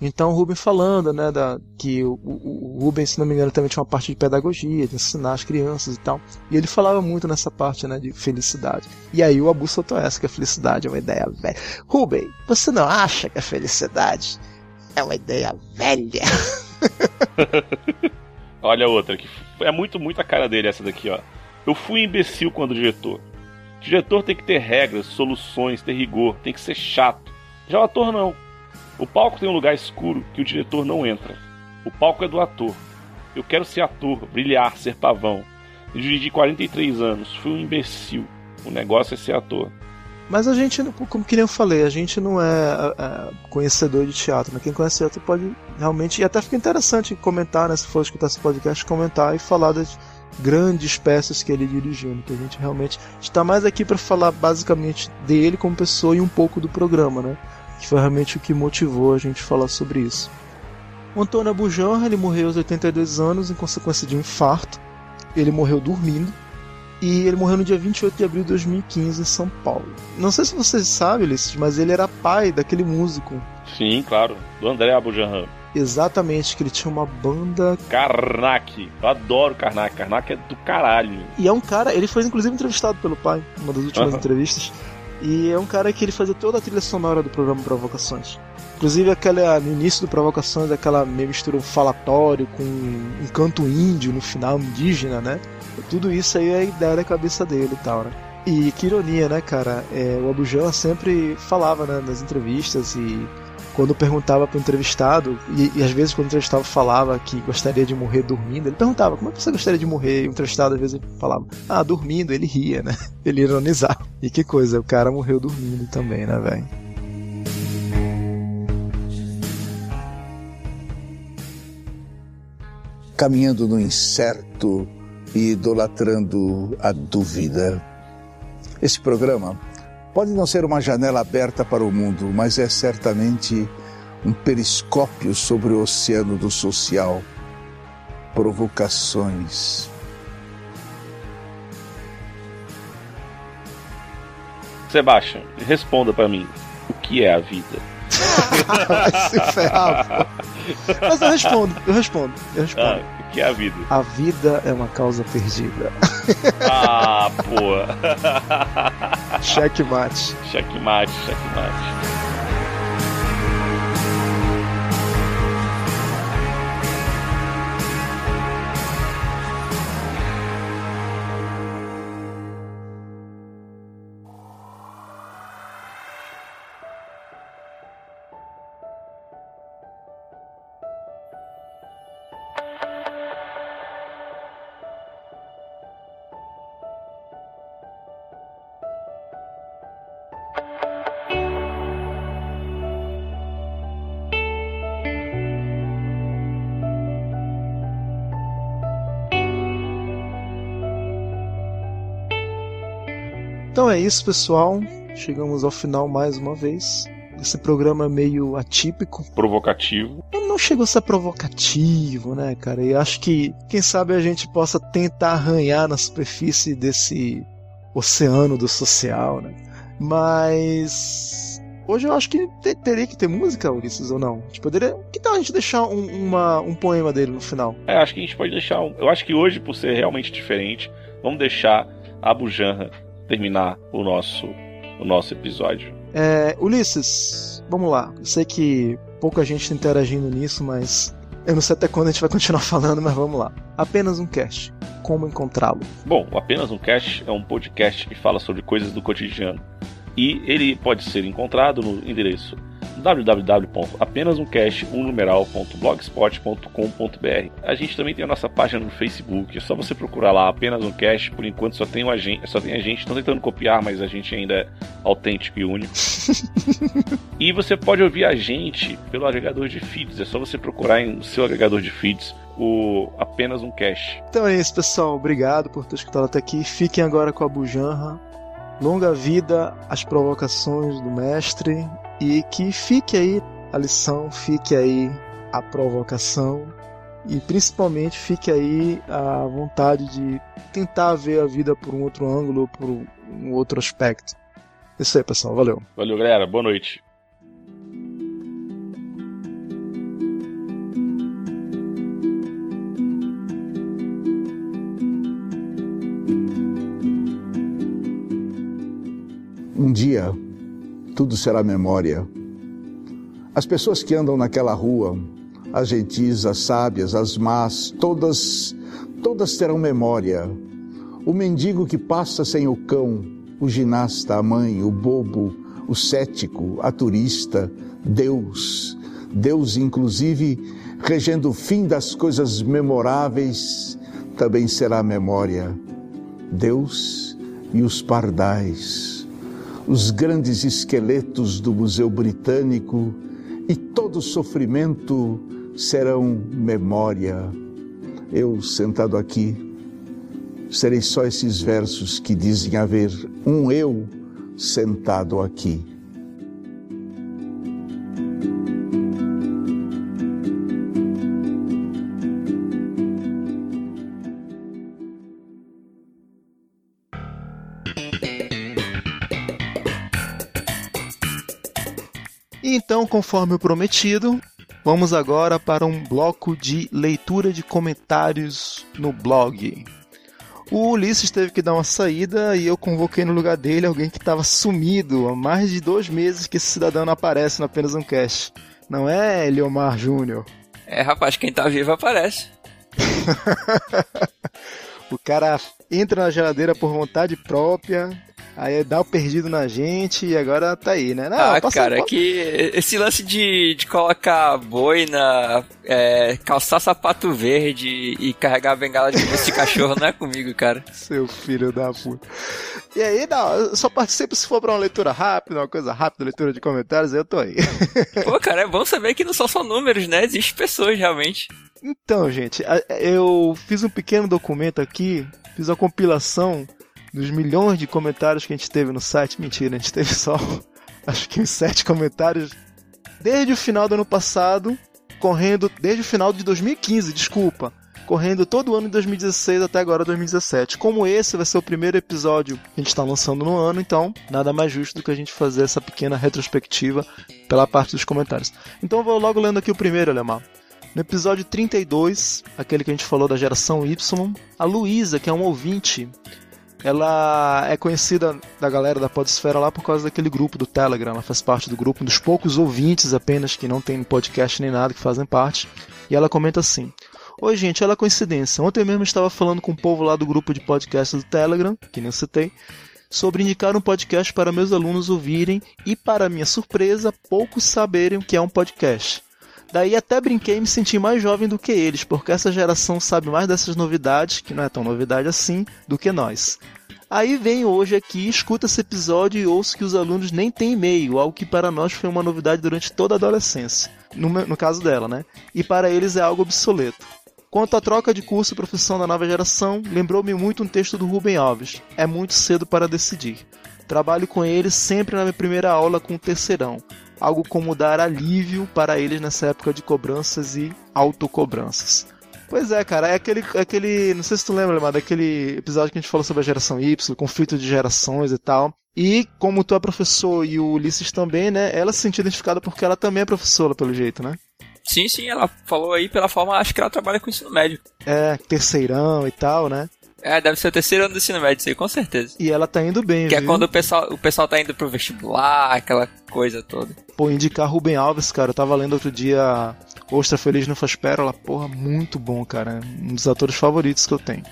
Então o Ruben falando, né, da, que o, o, o Ruben, se não me engano, também tinha uma parte de pedagogia, de ensinar as crianças e tal. E ele falava muito nessa parte, né, de felicidade. E aí o Abu soltou essa, que a felicidade é uma ideia velha. Ruben, você não acha que a felicidade é uma ideia velha. [LAUGHS] Olha outra, que é muito, muito a cara dele essa daqui, ó. Eu fui imbecil quando diretor. Diretor tem que ter regras, soluções, ter rigor, tem que ser chato. Já o ator não. O palco tem um lugar escuro que o diretor não entra. O palco é do ator. Eu quero ser ator, brilhar, ser pavão. Eu dirigi 43 anos, fui um imbecil. O negócio é ser ator. Mas a gente, como que nem eu falei, a gente não é, é conhecedor de teatro. Né? Quem conhece teatro pode realmente. E até fica interessante comentar, né? Se for escutar esse podcast, comentar e falar das grandes peças que ele dirigiu. Né? Que a gente realmente está mais aqui para falar basicamente dele como pessoa e um pouco do programa, né? Que foi realmente o que motivou a gente falar sobre isso. O Antônio Abujanra, ele morreu aos 82 anos em consequência de um infarto. Ele morreu dormindo e ele morreu no dia 28 de abril de 2015 em São Paulo. Não sei se vocês sabem, Ulisses, mas ele era pai daquele músico. Sim, claro, do André Abujanram. Exatamente, que ele tinha uma banda. Karnak. Eu adoro Karnak. Karnak é do caralho. E é um cara, ele foi inclusive entrevistado pelo pai, uma das últimas uhum. entrevistas. E é um cara que ele fazia toda a trilha sonora do programa Provocações. Inclusive aquela, no início do Provocações, aquela meio mistura falatório com um canto índio no final, indígena, né? Tudo isso aí é ideia da cabeça dele e tal, né? E que ironia, né, cara? É, o Abujan sempre falava né, nas entrevistas e quando perguntava para o entrevistado, e, e, às vezes quando o entrevistado falava que gostaria de morrer dormindo, ele perguntava, como é que você gostaria de morrer? E o entrevistado às vezes falava, ah, dormindo, ele ria, né? [LAUGHS] Ele ironizava. E que coisa, o cara morreu dormindo também, né, velho? Caminhando no incerto e idolatrando a dúvida. Esse programa pode não ser uma janela aberta para o mundo, mas é certamente um periscópio sobre o oceano do social. Provocações. Sebastião, responda para mim. O que é a vida? [LAUGHS] Se ferrar, pô. Mas eu respondo, eu respondo, eu respondo. Ah que é a vida? A vida é uma causa perdida. Ah, pô. [LAUGHS] checkmate. Checkmate, checkmate. É isso, pessoal. Chegamos ao final mais uma vez. Esse programa meio atípico. Provocativo. Não chegou a ser provocativo, né, cara? E acho que, quem sabe, a gente possa tentar arranhar na superfície desse oceano do social, né? Mas. Hoje eu acho que te, teria que ter música, Ulisses, ou não? A gente poderia. Que tal a gente deixar um, uma, um poema dele no final? É, acho que a gente pode deixar. Um... Eu acho que hoje, por ser realmente diferente, vamos deixar a Bujanra terminar o nosso, o nosso episódio. É, Ulisses, vamos lá. Eu sei que pouca gente está interagindo nisso, mas eu não sei até quando a gente vai continuar [LAUGHS] falando, mas vamos lá. Apenas um cast. Como encontrá-lo? Bom, Apenas um Cast é um podcast que fala sobre coisas do cotidiano. E ele pode ser encontrado no endereço www.apenasumcast1numeral.blogspot.com.br. A gente também tem a nossa página no Facebook, é só você procurar lá apenas um cast, por enquanto só tem a gente, só tem a gente, estão tentando copiar, mas a gente ainda é autêntico e único. [LAUGHS] e você pode ouvir a gente pelo agregador de feeds, é só você procurar em seu agregador de feeds o apenas um cast. Então é isso, pessoal. Obrigado por ter escutado até aqui. Fiquem agora com a Bujanra. Longa vida às provocações do mestre e que fique aí a lição, fique aí a provocação e principalmente fique aí a vontade de tentar ver a vida por um outro ângulo, por um outro aspecto. Isso aí, pessoal. Valeu. Valeu, galera. Boa noite. Um dia, tudo será memória. As pessoas que andam naquela rua, as gentis, as sábias, as más, todas, todas terão memória. O mendigo que passa sem o cão, o ginasta, a mãe, o bobo, o cético, a turista, Deus, Deus inclusive regendo o fim das coisas memoráveis, também será memória. Deus e os pardais os grandes esqueletos do Museu Britânico e todo sofrimento serão memória. Eu, sentado aqui, serei só esses versos que dizem haver um eu sentado aqui. Então, conforme o prometido, vamos agora para um bloco de leitura de comentários no blog. O Ulisses teve que dar uma saída e eu convoquei no lugar dele alguém que estava sumido há mais de dois meses que esse cidadão não aparece no apenas um cast. Não é Eliomar Júnior? É, rapaz, quem tá vivo aparece. [LAUGHS] o cara entra na geladeira por vontade própria, Aí dá o perdido na gente e agora tá aí, né? Não, ah, cara, que esse lance de, de colocar boina, é, calçar sapato verde e carregar a bengala de de cachorro não é comigo, cara. [LAUGHS] Seu filho da puta. E aí, não, eu só participo se for pra uma leitura rápida, uma coisa rápida, leitura de comentários, eu tô aí. [LAUGHS] Pô, cara, é bom saber que não são só números, né? Existem pessoas realmente. Então, gente, eu fiz um pequeno documento aqui, fiz a compilação dos milhões de comentários que a gente teve no site, mentira, a gente teve só [LAUGHS] acho que uns sete comentários desde o final do ano passado, correndo desde o final de 2015, desculpa, correndo todo o ano de 2016 até agora 2017. Como esse vai ser o primeiro episódio que a gente está lançando no ano, então nada mais justo do que a gente fazer essa pequena retrospectiva pela parte dos comentários. Então eu vou logo lendo aqui o primeiro, Alemão. No episódio 32, aquele que a gente falou da geração Y, a Luísa, que é um ouvinte, ela é conhecida da galera da Podesfera lá por causa daquele grupo do Telegram. Ela faz parte do grupo, um dos poucos ouvintes apenas que não tem podcast nem nada que fazem parte. E ela comenta assim: Oi, gente, olha a coincidência. Ontem mesmo estava falando com o povo lá do grupo de podcast do Telegram, que nem citei, sobre indicar um podcast para meus alunos ouvirem e, para minha surpresa, poucos saberem o que é um podcast. Daí até brinquei e me senti mais jovem do que eles, porque essa geração sabe mais dessas novidades, que não é tão novidade assim, do que nós. Aí vem hoje aqui, escuta esse episódio e ouço que os alunos nem têm e-mail, algo que para nós foi uma novidade durante toda a adolescência. No, no caso dela, né? E para eles é algo obsoleto. Quanto à troca de curso e profissão da nova geração, lembrou-me muito um texto do Rubem Alves. É muito cedo para decidir. Trabalho com eles sempre na minha primeira aula com o terceirão. Algo como dar alívio para eles nessa época de cobranças e autocobranças. Pois é, cara, é aquele, é aquele. Não sei se tu lembra, mas daquele episódio que a gente falou sobre a geração Y, conflito de gerações e tal. E como tu é professor e o Ulisses também, né? Ela se sentiu identificada porque ela também é professora, pelo jeito, né? Sim, sim, ela falou aí pela forma, acho que ela trabalha com ensino médio. É, terceirão e tal, né? É, deve ser o terceiro ano do ensino médio, isso aí, com certeza. E ela tá indo bem, Que é viu? quando o pessoal, o pessoal tá indo pro vestibular, aquela coisa toda. Pô, indicar Rubem Alves, cara, eu tava lendo outro dia Ostra Feliz no Faz Pérola, porra, muito bom, cara. Um dos atores favoritos que eu tenho.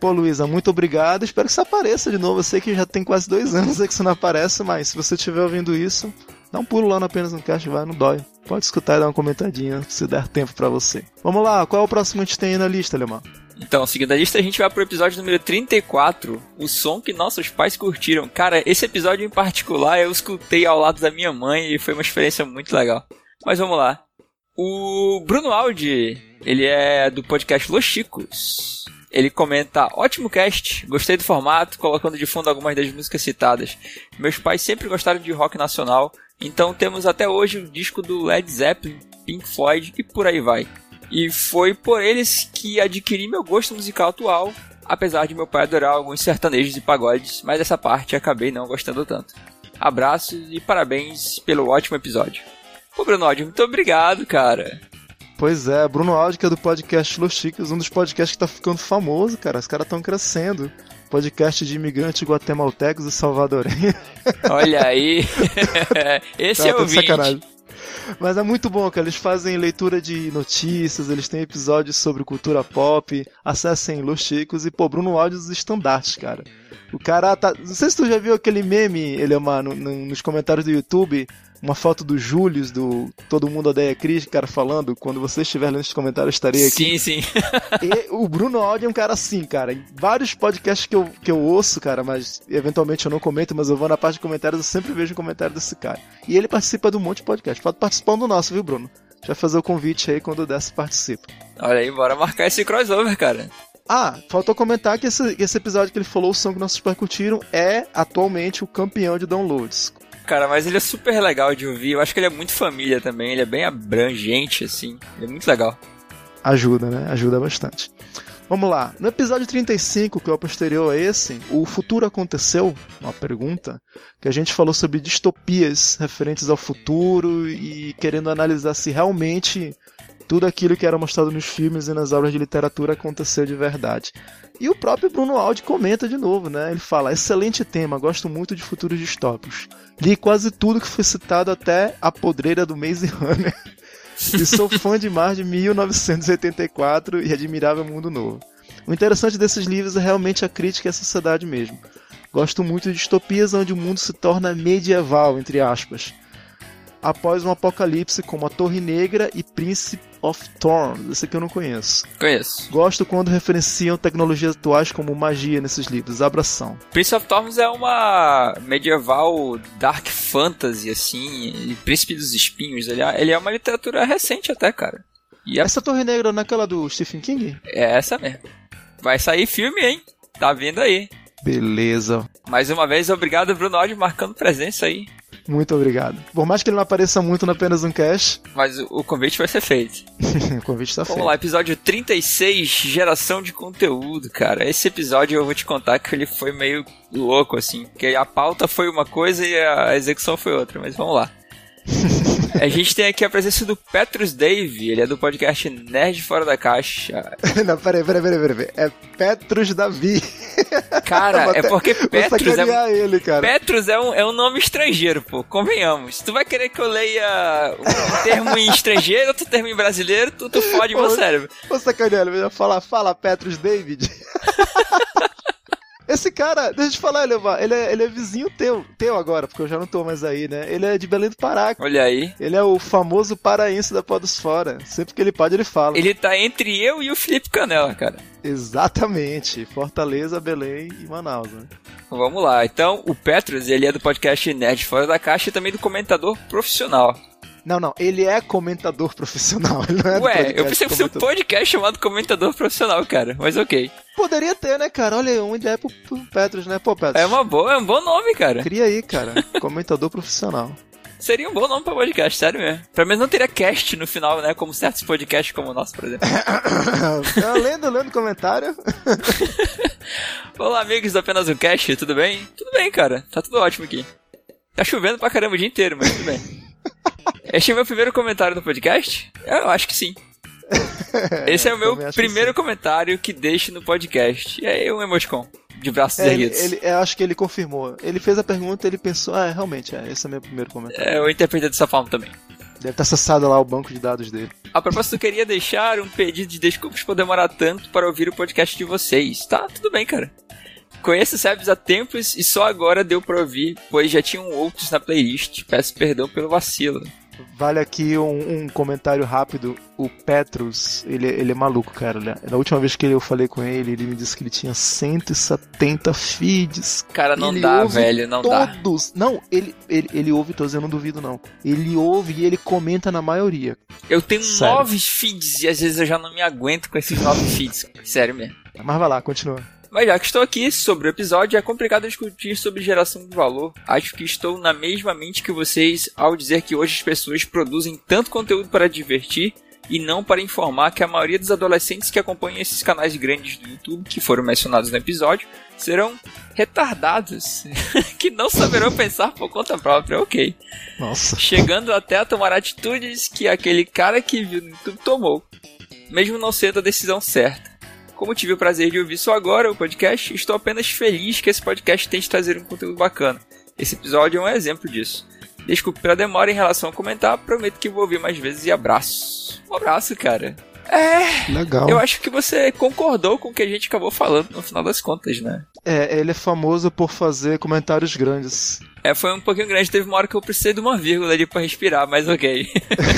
Pô, Luísa, muito obrigado. Espero que você apareça de novo. Eu sei que já tem quase dois anos aí que você não aparece, mas se você estiver ouvindo isso, dá um pulo lá no apenas no cast, vai, não dói. Pode escutar e dar uma comentadinha se der tempo pra você. Vamos lá, qual é o próximo que a gente tem aí na lista, Alemão? Então, seguindo a lista, a gente vai pro episódio número 34, o som que nossos pais curtiram. Cara, esse episódio em particular eu escutei ao lado da minha mãe e foi uma experiência muito legal. Mas vamos lá. O Bruno Aldi, ele é do podcast Los Chicos. Ele comenta: ótimo cast, gostei do formato, colocando de fundo algumas das músicas citadas. Meus pais sempre gostaram de rock nacional, então temos até hoje o disco do Led Zeppelin, Pink Floyd e por aí vai. E foi por eles que adquiri meu gosto musical atual, apesar de meu pai adorar alguns sertanejos e pagodes, mas essa parte acabei não gostando tanto. Abraços e parabéns pelo ótimo episódio. Pô, Bruno Aldi, muito obrigado, cara. Pois é, Bruno Aldi, que é do podcast Los Chicos, um dos podcasts que tá ficando famoso, cara. Os caras estão crescendo. Podcast de imigrantes guatemaltecos e salvadorenhos. Olha aí. [LAUGHS] Esse é o sacanagem. Mas é muito bom, cara. Eles fazem leitura de notícias, eles têm episódios sobre cultura pop. Acessem Los Chicos e, pô, Bruno Aldi dos estandartes, cara. O cara tá. Não sei se tu já viu aquele meme, Eleomar, no, no, nos comentários do YouTube. Uma foto do Július, do Todo Mundo Odeia Cris, cara, falando. Quando você estiver lendo comentários, estarei aqui. Sim, sim. E o Bruno Aldi é um cara assim, cara. Em vários podcasts que eu, que eu ouço, cara, mas eventualmente eu não comento, mas eu vou na parte de comentários, eu sempre vejo um comentário desse cara. E ele participa de um monte de podcast. Pode participar do nosso, viu, Bruno? Já fazer o convite aí quando der, você participa. Olha aí, bora marcar esse crossover, cara. Ah, faltou comentar que esse, esse episódio que ele falou, o som que nossos pais curtiram, é atualmente o campeão de downloads. Cara, mas ele é super legal de ouvir. Eu acho que ele é muito família também. Ele é bem abrangente, assim. Ele é muito legal. Ajuda, né? Ajuda bastante. Vamos lá. No episódio 35, que é o posterior a esse, o futuro aconteceu? Uma pergunta. Que a gente falou sobre distopias referentes ao futuro e querendo analisar se realmente tudo aquilo que era mostrado nos filmes e nas aulas de literatura aconteceu de verdade. E o próprio Bruno Aldi comenta de novo, né? Ele fala: excelente tema, gosto muito de futuros distópicos. Li quase tudo que foi citado até a podreira do Maze Runner. e sou fã de mais de 1984 e Admirável Mundo Novo. O interessante desses livros é realmente a crítica à sociedade mesmo. Gosto muito de distopias onde o mundo se torna medieval, entre aspas. Após um apocalipse como a Torre Negra e Príncipe of Thorns, esse aqui eu não conheço. Conheço. Gosto quando referenciam tecnologias atuais como magia nesses livros. Abração. Prince of Thorns é uma medieval dark fantasy, assim, e Príncipe dos Espinhos. Ele é, ele é uma literatura recente até, cara. E é, Essa Torre Negra não é aquela do Stephen King? é essa mesmo. Vai sair filme, hein? Tá vindo aí. Beleza. Mais uma vez, obrigado, Bruno Aldi, marcando presença aí. Muito obrigado. Por mais que ele não apareça muito no apenas um cast, [LAUGHS] Mas o, convite vai ser feito. o convite tá Vamos feito. lá, episódio 36, geração de conteúdo, cara. Esse episódio eu vou te contar que ele foi meio louco, assim. Porque a pauta foi uma coisa e a execução foi outra, mas vamos lá. A gente tem aqui a presença do Petrus Dave, ele é do podcast Nerd Fora da Caixa. [LAUGHS] não, peraí, peraí, peraí, peraí. É Petrus Davi. Cara, [LAUGHS] é porque Petrus é, ele, cara. Petrus é um, é um nome estrangeiro, pô. Convenhamos. Tu vai querer que eu leia um termo em estrangeiro, outro termo em brasileiro, tu, tu fode meu Pô, cérebro. Vou sacanear ele. Vai falar, fala Petrus David. [LAUGHS] Esse cara, deixa eu te falar, Elevar, ele é, ele é vizinho teu, teu agora, porque eu já não tô mais aí, né? Ele é de Belém do Pará. Olha aí. Ele é o famoso paraense da Podosfora. Sempre que ele pode, ele fala. Ele tá entre eu e o Felipe Canela, cara. Exatamente. Fortaleza, Belém e Manaus, né? Vamos lá. Então, o Petrus, ele é do podcast Nerd Fora da Caixa e também do comentador profissional. Não, não, ele é comentador profissional. [LAUGHS] É Ué, eu pensei que fosse um podcast chamado Comentador Profissional, cara. Mas ok. Poderia ter, né, cara? Olha uma ideia pro, pro Petros, né? Pô, Petros. É uma boa, é um bom nome, cara. Cria aí, cara. [LAUGHS] Comentador profissional. Seria um bom nome pra podcast, sério mesmo. Pelo menos não teria cast no final, né? Como certos podcasts como o nosso, por exemplo. [COUGHS] Lendo, lendo comentário. [LAUGHS] Olá, amigos do Apenas um Cast, tudo bem? Tudo bem, cara. Tá tudo ótimo aqui. Tá chovendo pra caramba o dia inteiro, mas tudo bem. [LAUGHS] Este é o meu primeiro comentário no podcast? Eu acho que sim. [LAUGHS] Esse é o meu acho que primeiro comentário que deixo no podcast. E aí, um emoticon de braços É, ele, erguidos. ele- eu acho que ele confirmou. Ele fez a pergunta ele pensou, ah, realmente, é, esse é meu primeiro comentário. É, eu interpretei dessa forma também. Deve estar acessado lá o banco de dados dele. A propósito, eu queria deixar um pedido de desculpas por demorar tanto para ouvir o podcast de vocês. Tá, tudo bem, cara. Conheço o Sebs há tempos e só agora deu pra ouvir, pois já tinham outros na playlist. Peço perdão pelo vacilo. Vale aqui um, um comentário rápido. O Petrus, ele, ele é maluco, cara. Ele- Da última vez que eu falei com ele, ele me disse que ele tinha 170 feeds. Cara, não Ele dá, velho, não dá. Todos. Não, ele, ele, ele ouve todos, eu não duvido, não. Ele ouve e ele comenta na maioria. Eu tenho Sério. nove feeds e às vezes eu já não me aguento com esses nove feeds. Sério mesmo. Mas vai lá, continua. Mas já que estou aqui sobre o episódio, é complicado discutir sobre geração de valor. Acho que estou na mesma mente que vocês ao dizer que hoje as pessoas produzem tanto conteúdo para divertir e não para informar que a maioria dos adolescentes que acompanham esses canais grandes do YouTube, que foram mencionados no episódio, serão retardados, [LAUGHS] que não saberão pensar por conta própria. Ok. Nossa. Chegando até a tomar atitudes que aquele cara que viu no YouTube tomou, mesmo não sendo a decisão certa. Como tive o prazer de ouvir só agora o podcast, estou apenas feliz que esse podcast tente trazer um conteúdo bacana. Esse episódio é um exemplo disso. Desculpe pela demora em relação a comentar, prometo que vou ouvir mais vezes e abraço. Um abraço, cara. É, Legal. eu acho que você concordou com o que a gente acabou falando no final das contas, né? É, ele é famoso por fazer comentários grandes. É, foi um pouquinho grande, teve uma hora que eu precisei de uma vírgula ali pra respirar, mas ok.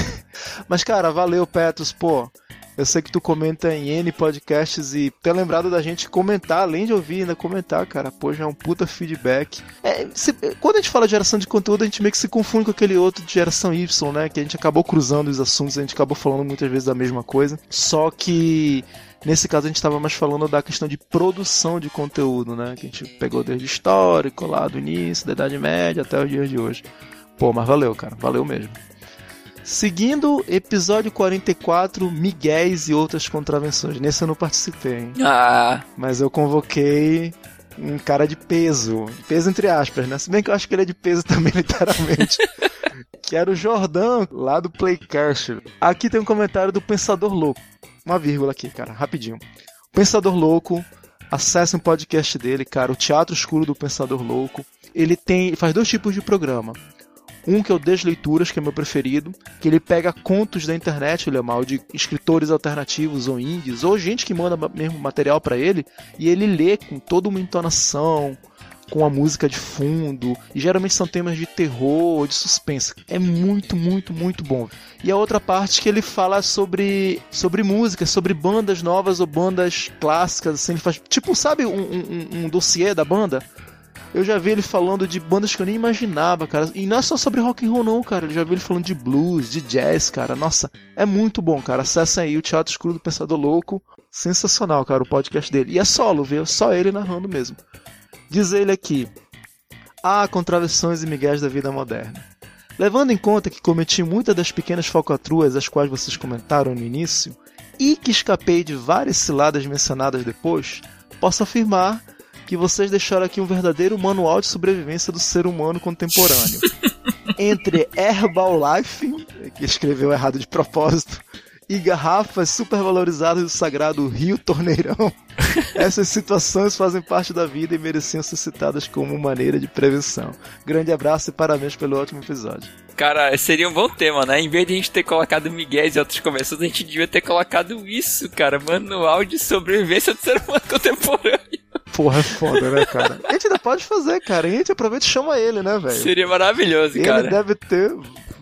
[LAUGHS] Mas, cara, valeu, Petrus, pô. Eu sei que tu comenta em N podcasts e ter lembrado da gente comentar, além de ouvir, ainda comentar, cara. Pô, já é um puta feedback. É, se- quando a gente fala de geração de conteúdo, a gente meio que se confunde com aquele outro de geração Y, né? Que a gente acabou cruzando os assuntos, a gente acabou falando muitas vezes da mesma coisa. Só que nesse caso a gente estava mais falando da questão de produção de conteúdo, né? Que a gente pegou desde histórico lá do início, da Idade Média até os dias de hoje. Pô, mas valeu, cara. Valeu mesmo. Seguindo, episódio 44, Miguéis e outras contravenções. Nesse eu não participei, hein? ah, Mas eu convoquei um cara de peso. Peso entre aspas, né? Se bem que eu acho que ele é de peso [LAUGHS] também, literalmente. que era o Jordão, lá do Playcast. Aqui tem um comentário do Pensador Louco. Uma vírgula aqui, cara, rapidinho. Pensador Louco, acesse um podcast dele, cara, o Teatro Escuro do Pensador Louco. Ele tem, ele faz dois tipos de programa. Um que é o Desleituras, que é meu preferido, que ele pega contos da internet, ele é mal de escritores alternativos ou indies, ou gente que manda mesmo material pra ele, e ele lê com toda uma entonação, com a música de fundo, e geralmente são temas de terror ou de suspense. É muito, muito, muito bom. E a outra parte que ele fala sobre, sobre música, sobre bandas novas ou bandas clássicas, assim, ele faz tipo, sabe, um, um- um dossiê da banda? Eu já vi ele falando de bandas que eu nem imaginava, cara. E não é só sobre rock and roll, não, cara. Eu já vi ele falando de blues, de jazz, cara. Nossa, é muito bom, cara. Acessem aí o Teatro Escuro do Pensador Louco. Sensacional, cara, o podcast dele. E é solo, viu? Só ele narrando mesmo. Diz ele aqui: Há contravenções e migués da vida moderna. Levando em conta que cometi muitas das pequenas falcatruas as quais vocês comentaram no início, e que escapei de várias ciladas mencionadas depois, posso afirmar que vocês deixaram aqui um verdadeiro manual de sobrevivência do ser humano contemporâneo. [LAUGHS] Entre Herbalife, que escreveu errado de propósito, e garrafas supervalorizadas do sagrado Rio Torneirão, [LAUGHS] essas situações fazem parte da vida e mereciam ser citadas como maneira de prevenção. Grande abraço e parabéns pelo ótimo episódio. Cara, seria um bom tema, né? Em vez de a gente ter colocado Miguel e outros conversões, a gente devia ter colocado isso, cara. Manual de sobrevivência do ser humano [LAUGHS] contemporâneo. Porra, é foda, né, cara? [LAUGHS] A gente ainda pode fazer, cara. A gente aproveita e chama ele, né, velho? Seria maravilhoso, Ele cara. deve ter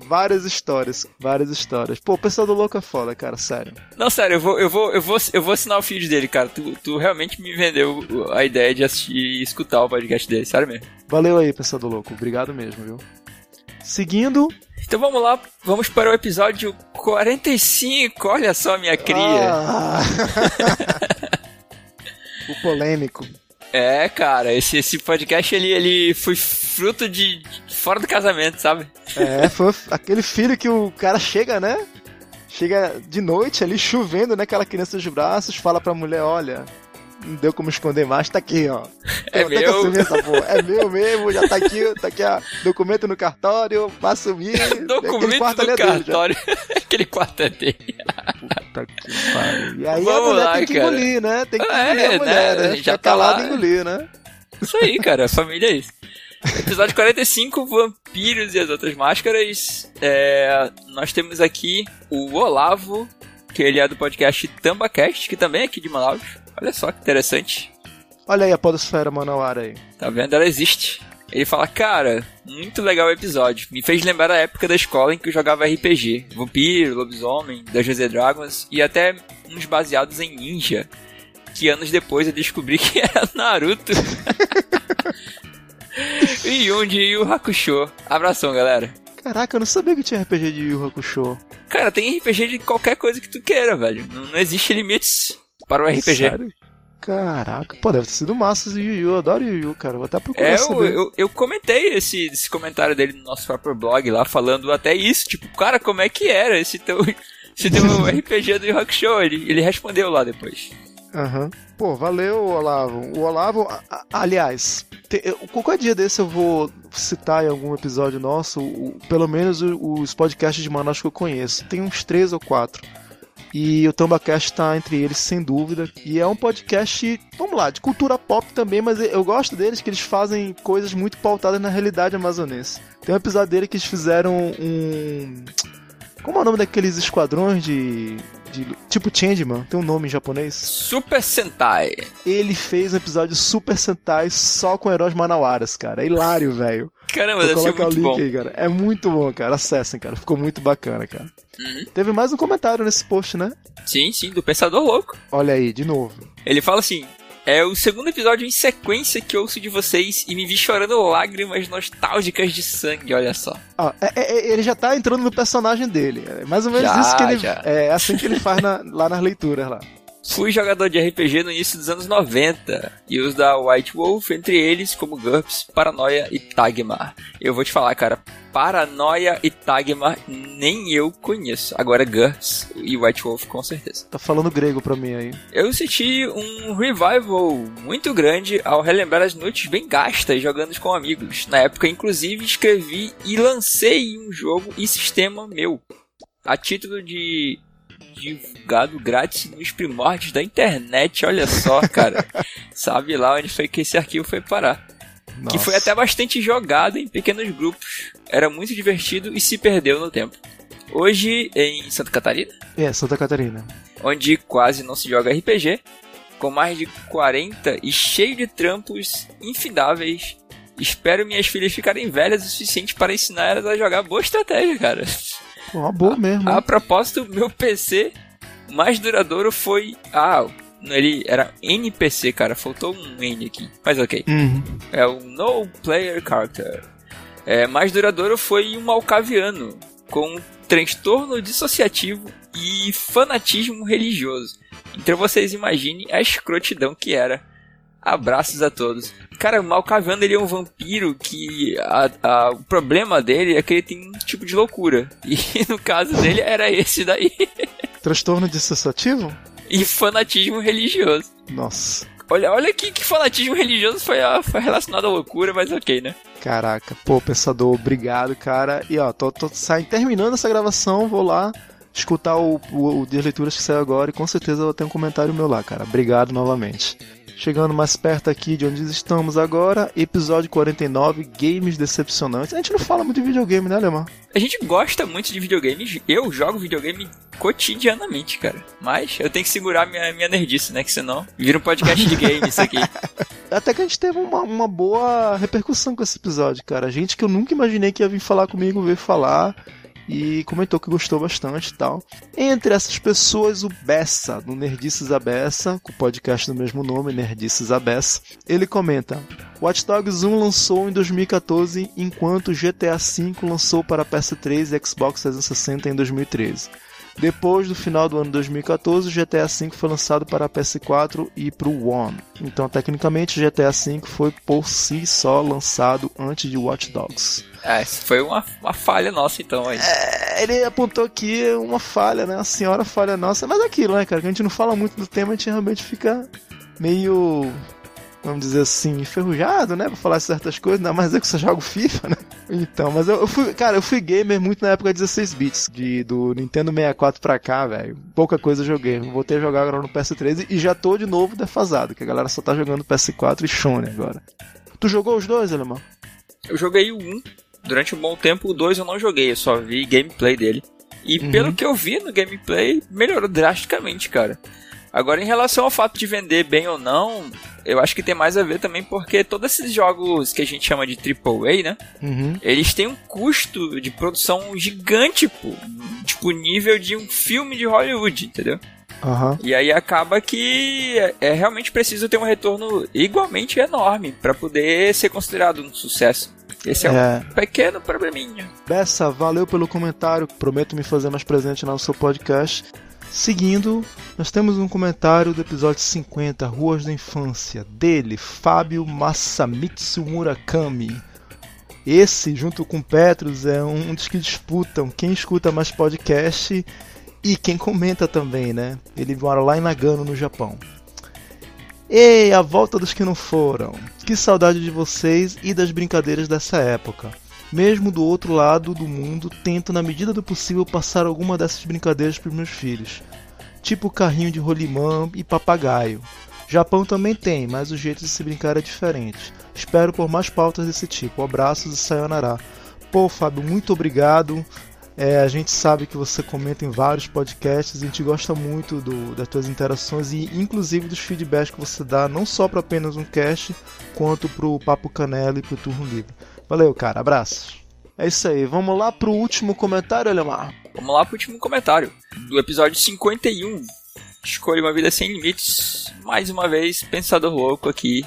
várias histórias. Várias histórias. Pô, o pessoal do Louco é foda, cara, sério. Não, sério, eu vou, eu vou, eu vou, eu vou assinar o feed dele, cara. Tu, tu realmente me vendeu a ideia de assistir e escutar o podcast dele, sério mesmo. Valeu aí, pessoal do Louco. Obrigado mesmo, viu? Seguindo. Então vamos lá, vamos para o episódio 45. Olha só, minha cria. Ah. [LAUGHS] o polêmico. É, cara, esse, esse podcast ele, ele foi fruto de, de fora do casamento, sabe? É, foi aquele filho que o cara chega, né? Chega de noite ali chovendo, né? Aquela criança dos braços, fala pra mulher: Olha, não deu como esconder mais, tá aqui, ó. É Eu meu. É meu mesmo, já tá aqui, tá aqui, ó, documento no cartório, pra assumir. Documento já. cartório. [LAUGHS] Aquele quarto é dele. Puta que pariu. E aí a Vamos mulher lá, tem que cara. engolir, né? Tem que É, engolir a mulher, né? né? Já tá calado lá. e engolir, né? Isso aí, cara, família é isso. Episódio 45, Vampiros e as Outras Máscaras. É, nós temos aqui o Olavo, que ele é do podcast TambaCast, que também é aqui de Manaus. Olha só que interessante. Olha aí a podosfera manauara aí. Tá vendo? Ela existe. Ele fala, cara, muito legal o episódio. Me fez lembrar a época da escola em que eu jogava RPG. Vampiro, lobisomem, Dungeons and Dragons e até uns baseados em ninja. Que anos depois eu descobri [LAUGHS] que era Naruto. [LAUGHS] e Yun de Yu Hakusho. Abração, galera. Caraca, eu não sabia que tinha RPG de Yu Hakusho. Cara, tem RPG de qualquer coisa que tu queira, velho. Não, não existe limites para o RPG. Sério? Caraca, pô, deve ter sido massa esse Yu Yu. Eu adoro Yu Yu, cara. Vou até procurar É, eu, saber. eu, eu comentei esse, esse comentário dele no nosso próprio blog lá, falando até isso, tipo, cara, como é que era esse teu, [LAUGHS] esse teu [LAUGHS] RPG do Yu Hakusho? Ele, ele respondeu lá depois. Aham. Pô, valeu, Olavo. O Olavo, a- a- aliás, te- eu- qualquer dia desse eu vou citar em algum episódio nosso, o- pelo menos os podcasts de Manaus que eu conheço. Tem uns três ou quatro. E o TambaCast tá entre eles, sem dúvida. E é um podcast, vamos lá, de cultura pop também, mas eu gosto deles que eles fazem coisas muito pautadas na realidade amazonense. Tem um episódio dele que eles fizeram um. Como é o nome daqueles esquadrões de. de tipo Changeman? Tem um nome em japonês? Super Sentai. ele fez um episódio Super Sentai só com heróis manauaras, cara. É hilário, velho. Caramba, deve ser colocar o muito link bom. aí, cara. É muito bom, cara. Acessem, cara. Ficou muito bacana, cara. Uhum. Teve mais um comentário nesse post, né? Sim, sim, do Pensador Louco. Olha aí, de novo. Ele fala assim: É o segundo episódio em sequência que ouço de vocês e me vi chorando lágrimas nostálgicas de sangue, olha só. É- é- é- ele já tá entrando no personagem dele. É mais ou menos Já, isso que ele. já. É assim que ele faz na- lá nas leituras lá. Fui jogador de RPG no início dos anos 90 e os da White Wolf, entre eles como GURPS, Paranoia e Tagmar. Eu vou te falar, cara, Paranoia e Tagmar nem eu conheço. Agora GURPS e White Wolf com certeza. Tá falando grego pra mim aí. Eu senti um revival muito grande ao relembrar as noites bem gastas jogando com amigos. Na época, inclusive, escrevi e lancei um jogo e sistema meu. A título de divulgado grátis nos primórdios da internet, olha só, [LAUGHS] cara. Sabe lá onde foi que esse arquivo foi parar. Que foi Nossa. até bastante jogado em pequenos grupos. Era muito divertido e se perdeu no tempo. Hoje, em Santa Catarina, É, Santa Catarina. onde quase não se joga RPG, com mais de 40 e cheio de trampos infindáveis. Espero minhas filhas ficarem velhas o suficiente para ensinar elas a jogar boa estratégia, cara. Pô, uma boa mesmo. A hein? propósito, meu PC mais duradouro foi. Ah, ele era NPC, cara. Faltou um N aqui. Mas ok. Uhum. É o No Player Character. É, mais duradouro foi um Malcaviano, com transtorno dissociativo e fanatismo religioso. Então vocês imaginem a escrotidão que era. Abraços a todos. Cara, o Malcaviano ele é um vampiro que a- a- o problema dele é que ele tem um tipo de loucura. E [LAUGHS] no caso dele era esse daí. [LAUGHS] Transtorno dissociativo? E fanatismo religioso. Nossa. Olha, olha que, que fanatismo religioso foi, a- foi relacionado à loucura, mas ok, né? Caraca, pô, pensador, obrigado, cara. E ó, tô, tô saindo, terminando essa gravação, vou lá escutar o, o, o Leituras que saiu agora e com certeza eu vou ter um comentário meu lá, cara. Obrigado novamente. Chegando mais perto aqui de onde estamos agora, episódio 49, Games Decepcionantes. A gente não fala muito de videogame, né, Alemão? A gente gosta muito de videogames. Eu jogo videogame cotidianamente, cara. Mas eu tenho que segurar minha, minha nerdice, né? Que senão vira um podcast de game isso aqui. [LAUGHS] Até que a gente teve uma, uma boa repercussão com esse episódio, cara. Gente que eu nunca imaginei que ia vir falar comigo, veio falar e comentou que gostou bastante e tal. Entre essas pessoas, o Bessa, do Nerdices a Bessa, com o podcast do mesmo nome, Nerdices a Bessa, ele comenta: Watch Dogs 1 lançou em 2014, enquanto GTA V lançou para PS3 e Xbox 360 em 2013. Depois do final do ano 2014, o GTA V foi lançado para a PS4 e para o One. Então, tecnicamente, o GTA V foi por si só lançado antes de Watch Dogs. É, foi uma, uma falha nossa, então. Aí. É, ele apontou aqui uma falha, né? A senhora falha nossa. Mas é aquilo, né, cara? Que a gente não fala muito do tema, a gente realmente fica meio vamos dizer assim, enferrujado, né? Pra falar certas coisas, ainda mais eu que só jogo FIFA, né? Então, mas eu, eu, fui, cara, eu fui gamer muito na época 16 bits, de, do Nintendo 64 pra cá, velho. Pouca coisa eu joguei. Voltei a jogar agora no PS3 e já tô de novo defasado, que a galera só tá jogando PS4 e Shone agora. Tu jogou os dois, Alemão? Eu joguei o 1. Durante um bom tempo, o 2 eu não joguei, eu só vi gameplay dele. E uhum. pelo que eu vi no gameplay, melhorou drasticamente, cara. Agora, em relação ao fato de vender bem ou não, eu acho que tem mais a ver também porque todos esses jogos que a gente chama de AAA, né? Uhum. Eles têm um custo de produção gigante, pô. Tipo, nível de um filme de Hollywood, entendeu? Uhum. E aí acaba que é, é realmente preciso ter um retorno igualmente enorme para poder ser considerado um sucesso. Esse é, é, um pequeno probleminha. Bessa, valeu pelo comentário. Prometo me fazer mais presente no seu podcast. Seguindo, nós temos um comentário do episódio 50, Ruas da Infância, dele, Fábio Masamitsu Murakami. Esse, junto com Petrus, é um dos que disputam quem escuta mais podcast e quem comenta também, né? Ele mora lá em Nagano, no Japão. Ei, a volta dos que não foram. Que saudade de vocês e das brincadeiras dessa época. Mesmo do outro lado do mundo, tento na medida do possível passar alguma dessas brincadeiras para os meus filhos. Tipo carrinho de rolimã e papagaio. Japão também tem, mas o jeito de se brincar é diferente. Espero por mais pautas desse tipo. Abraços e sayonara. Pô, Fábio, muito obrigado. É, a gente sabe que você comenta em vários podcasts, a gente gosta muito do, das tuas interações e inclusive dos feedbacks que você dá, não só para apenas um cast, quanto para o Papo Canela e para o Turno Livre. Valeu, cara. Abraço. É isso aí. Vamos lá pro último comentário, Alemar. Vamos lá pro último comentário. Do episódio 51. Escolha uma vida sem limites. Mais uma vez, pensador louco aqui.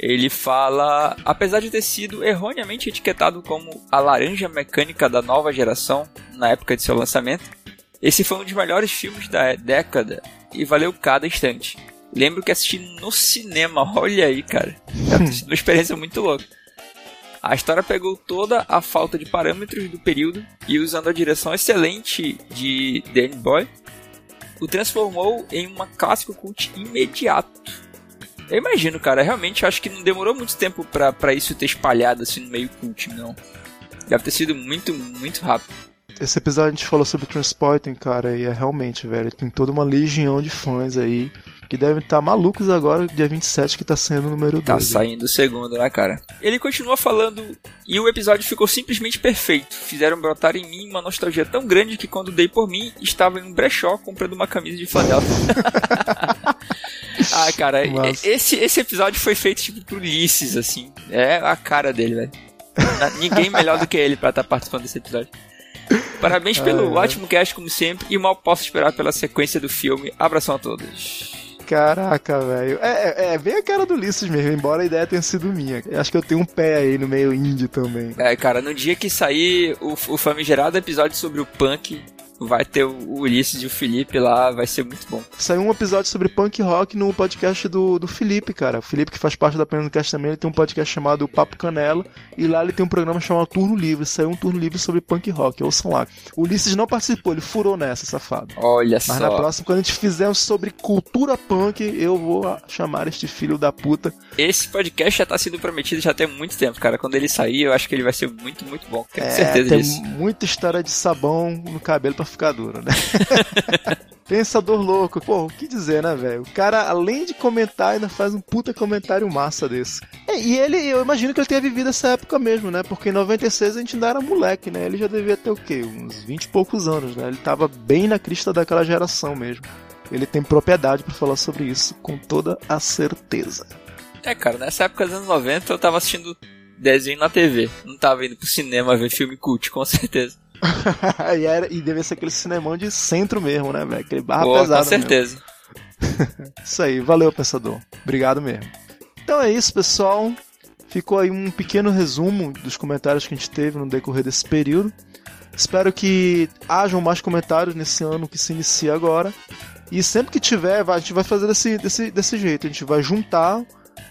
Ele fala, apesar de ter sido erroneamente etiquetado como a laranja mecânica da nova geração na época de seu lançamento, esse foi um dos melhores filmes da década e valeu cada instante. Lembro que assisti no cinema, [LAUGHS] olha aí, cara. Uma experiência muito louca. A história pegou toda a falta de parâmetros do período e, usando a direção excelente de Danny Boy, o transformou em uma clássico cult imediato. Eu imagino, cara, realmente acho que não demorou muito tempo para isso ter espalhado assim no meio cult, não. Deve ter sido muito, muito rápido. Esse episódio a gente falou sobre Transporting, cara, e é realmente, velho, tem toda uma legião de fãs aí que devem estar tá malucos agora, dia 27, que tá saindo o número 2. Tá saindo o segundo, né, cara? Ele continua falando e o episódio ficou simplesmente perfeito. Fizeram brotar em mim uma nostalgia tão grande que quando dei por mim, estava em um brechó comprando uma camisa de flanela. [LAUGHS] ah, cara, esse, esse episódio foi feito tipo pro Ulisses, assim. É a cara dele, velho. Ninguém melhor do que ele para estar tá participando desse episódio. Parabéns pelo ótimo cast, como sempre, e mal posso esperar pela sequência do filme. Abração a todos. Caraca, velho. É, é, é, bem a cara do Ulisses mesmo, embora a ideia tenha sido minha. Acho que eu tenho um pé aí no meio indie também. É, cara, no dia que sair o, o famigerado episódio sobre o punk, vai ter o Ulisses e o Felipe lá, vai ser muito bom. Saiu um episódio sobre punk rock no podcast do, do Felipe, cara. O Felipe, que faz parte da Pena do Cast também, ele tem um podcast chamado Papo Canela, e lá ele tem um programa chamado Turno Livre. Saiu um turno livre sobre punk rock, ouçam lá. O Ulisses não participou, ele furou nessa, safado. Olha Mas só. Mas na próxima, quando a gente fizer um sobre cultura punk, eu vou chamar este filho da puta. Esse podcast já tá sendo prometido já tem muito tempo, cara. Quando ele sair, eu acho que ele vai ser muito, muito bom. Tenho é, certeza tem disso. muita história de sabão no cabelo para ficar duro, né? [LAUGHS] Pensador louco. Pô, o que dizer, né, velho? O cara, além de comentar, ainda faz um puta comentário massa desse. É, e ele, eu imagino que ele tenha vivido essa época mesmo, né? Porque em 96 a gente ainda era moleque, né? Ele já devia ter o quê? Uns 20 e poucos anos, né? Ele tava bem na crista daquela geração mesmo. Ele tem propriedade para falar sobre isso com toda a certeza. É, cara, nessa época dos anos 90 eu tava assistindo desenho na TV. Não tava indo pro cinema ver filme cult, com certeza. [LAUGHS] e, era, e devia ser aquele cinemão de centro mesmo, né, velho? Aquele barra Boa, pesado. Com certeza. [LAUGHS] isso aí, valeu, pensador. Obrigado mesmo. Então é isso, pessoal. ficou aí um pequeno resumo dos comentários que a gente teve no decorrer desse período. Espero que hajam mais comentários nesse ano que se inicia agora. E sempre que tiver, a gente vai fazer desse, desse, desse jeito. A gente vai juntar,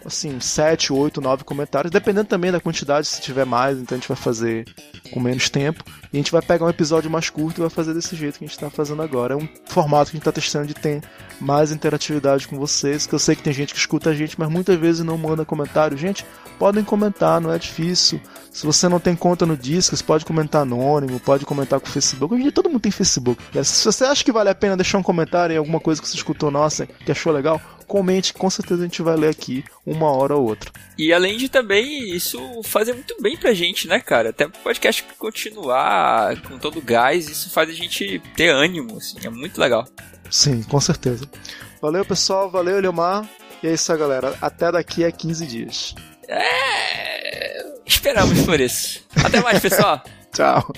assim, 7, 8, 9 comentários, dependendo também da quantidade, se tiver mais, então a gente vai fazer com menos tempo. E a gente vai pegar um episódio mais curto e vai fazer desse jeito que a gente está fazendo agora. É um formato que a gente está testando de ter mais interatividade com vocês, que eu sei que tem gente que escuta a gente, mas muitas vezes não manda comentário. Gente, podem comentar, não é difícil. Se você não tem conta no Discos, pode comentar anônimo, pode comentar com o Facebook. Hoje em dia todo mundo tem Facebook. Se você acha que vale a pena deixar um comentário em alguma coisa que você escutou nossa, que achou legal, comente, com certeza a gente vai ler aqui uma hora ou outra. E além de também isso fazer muito bem pra gente, né, cara? Até o podcast continuar com todo o gás, isso faz a gente ter ânimo, assim, é muito legal. Sim, com certeza. Valeu, pessoal, valeu, Leomar. E é isso aí, galera. Até daqui a 15 dias. É. Esperamos por isso. Até mais, pessoal. [LAUGHS] Tchau.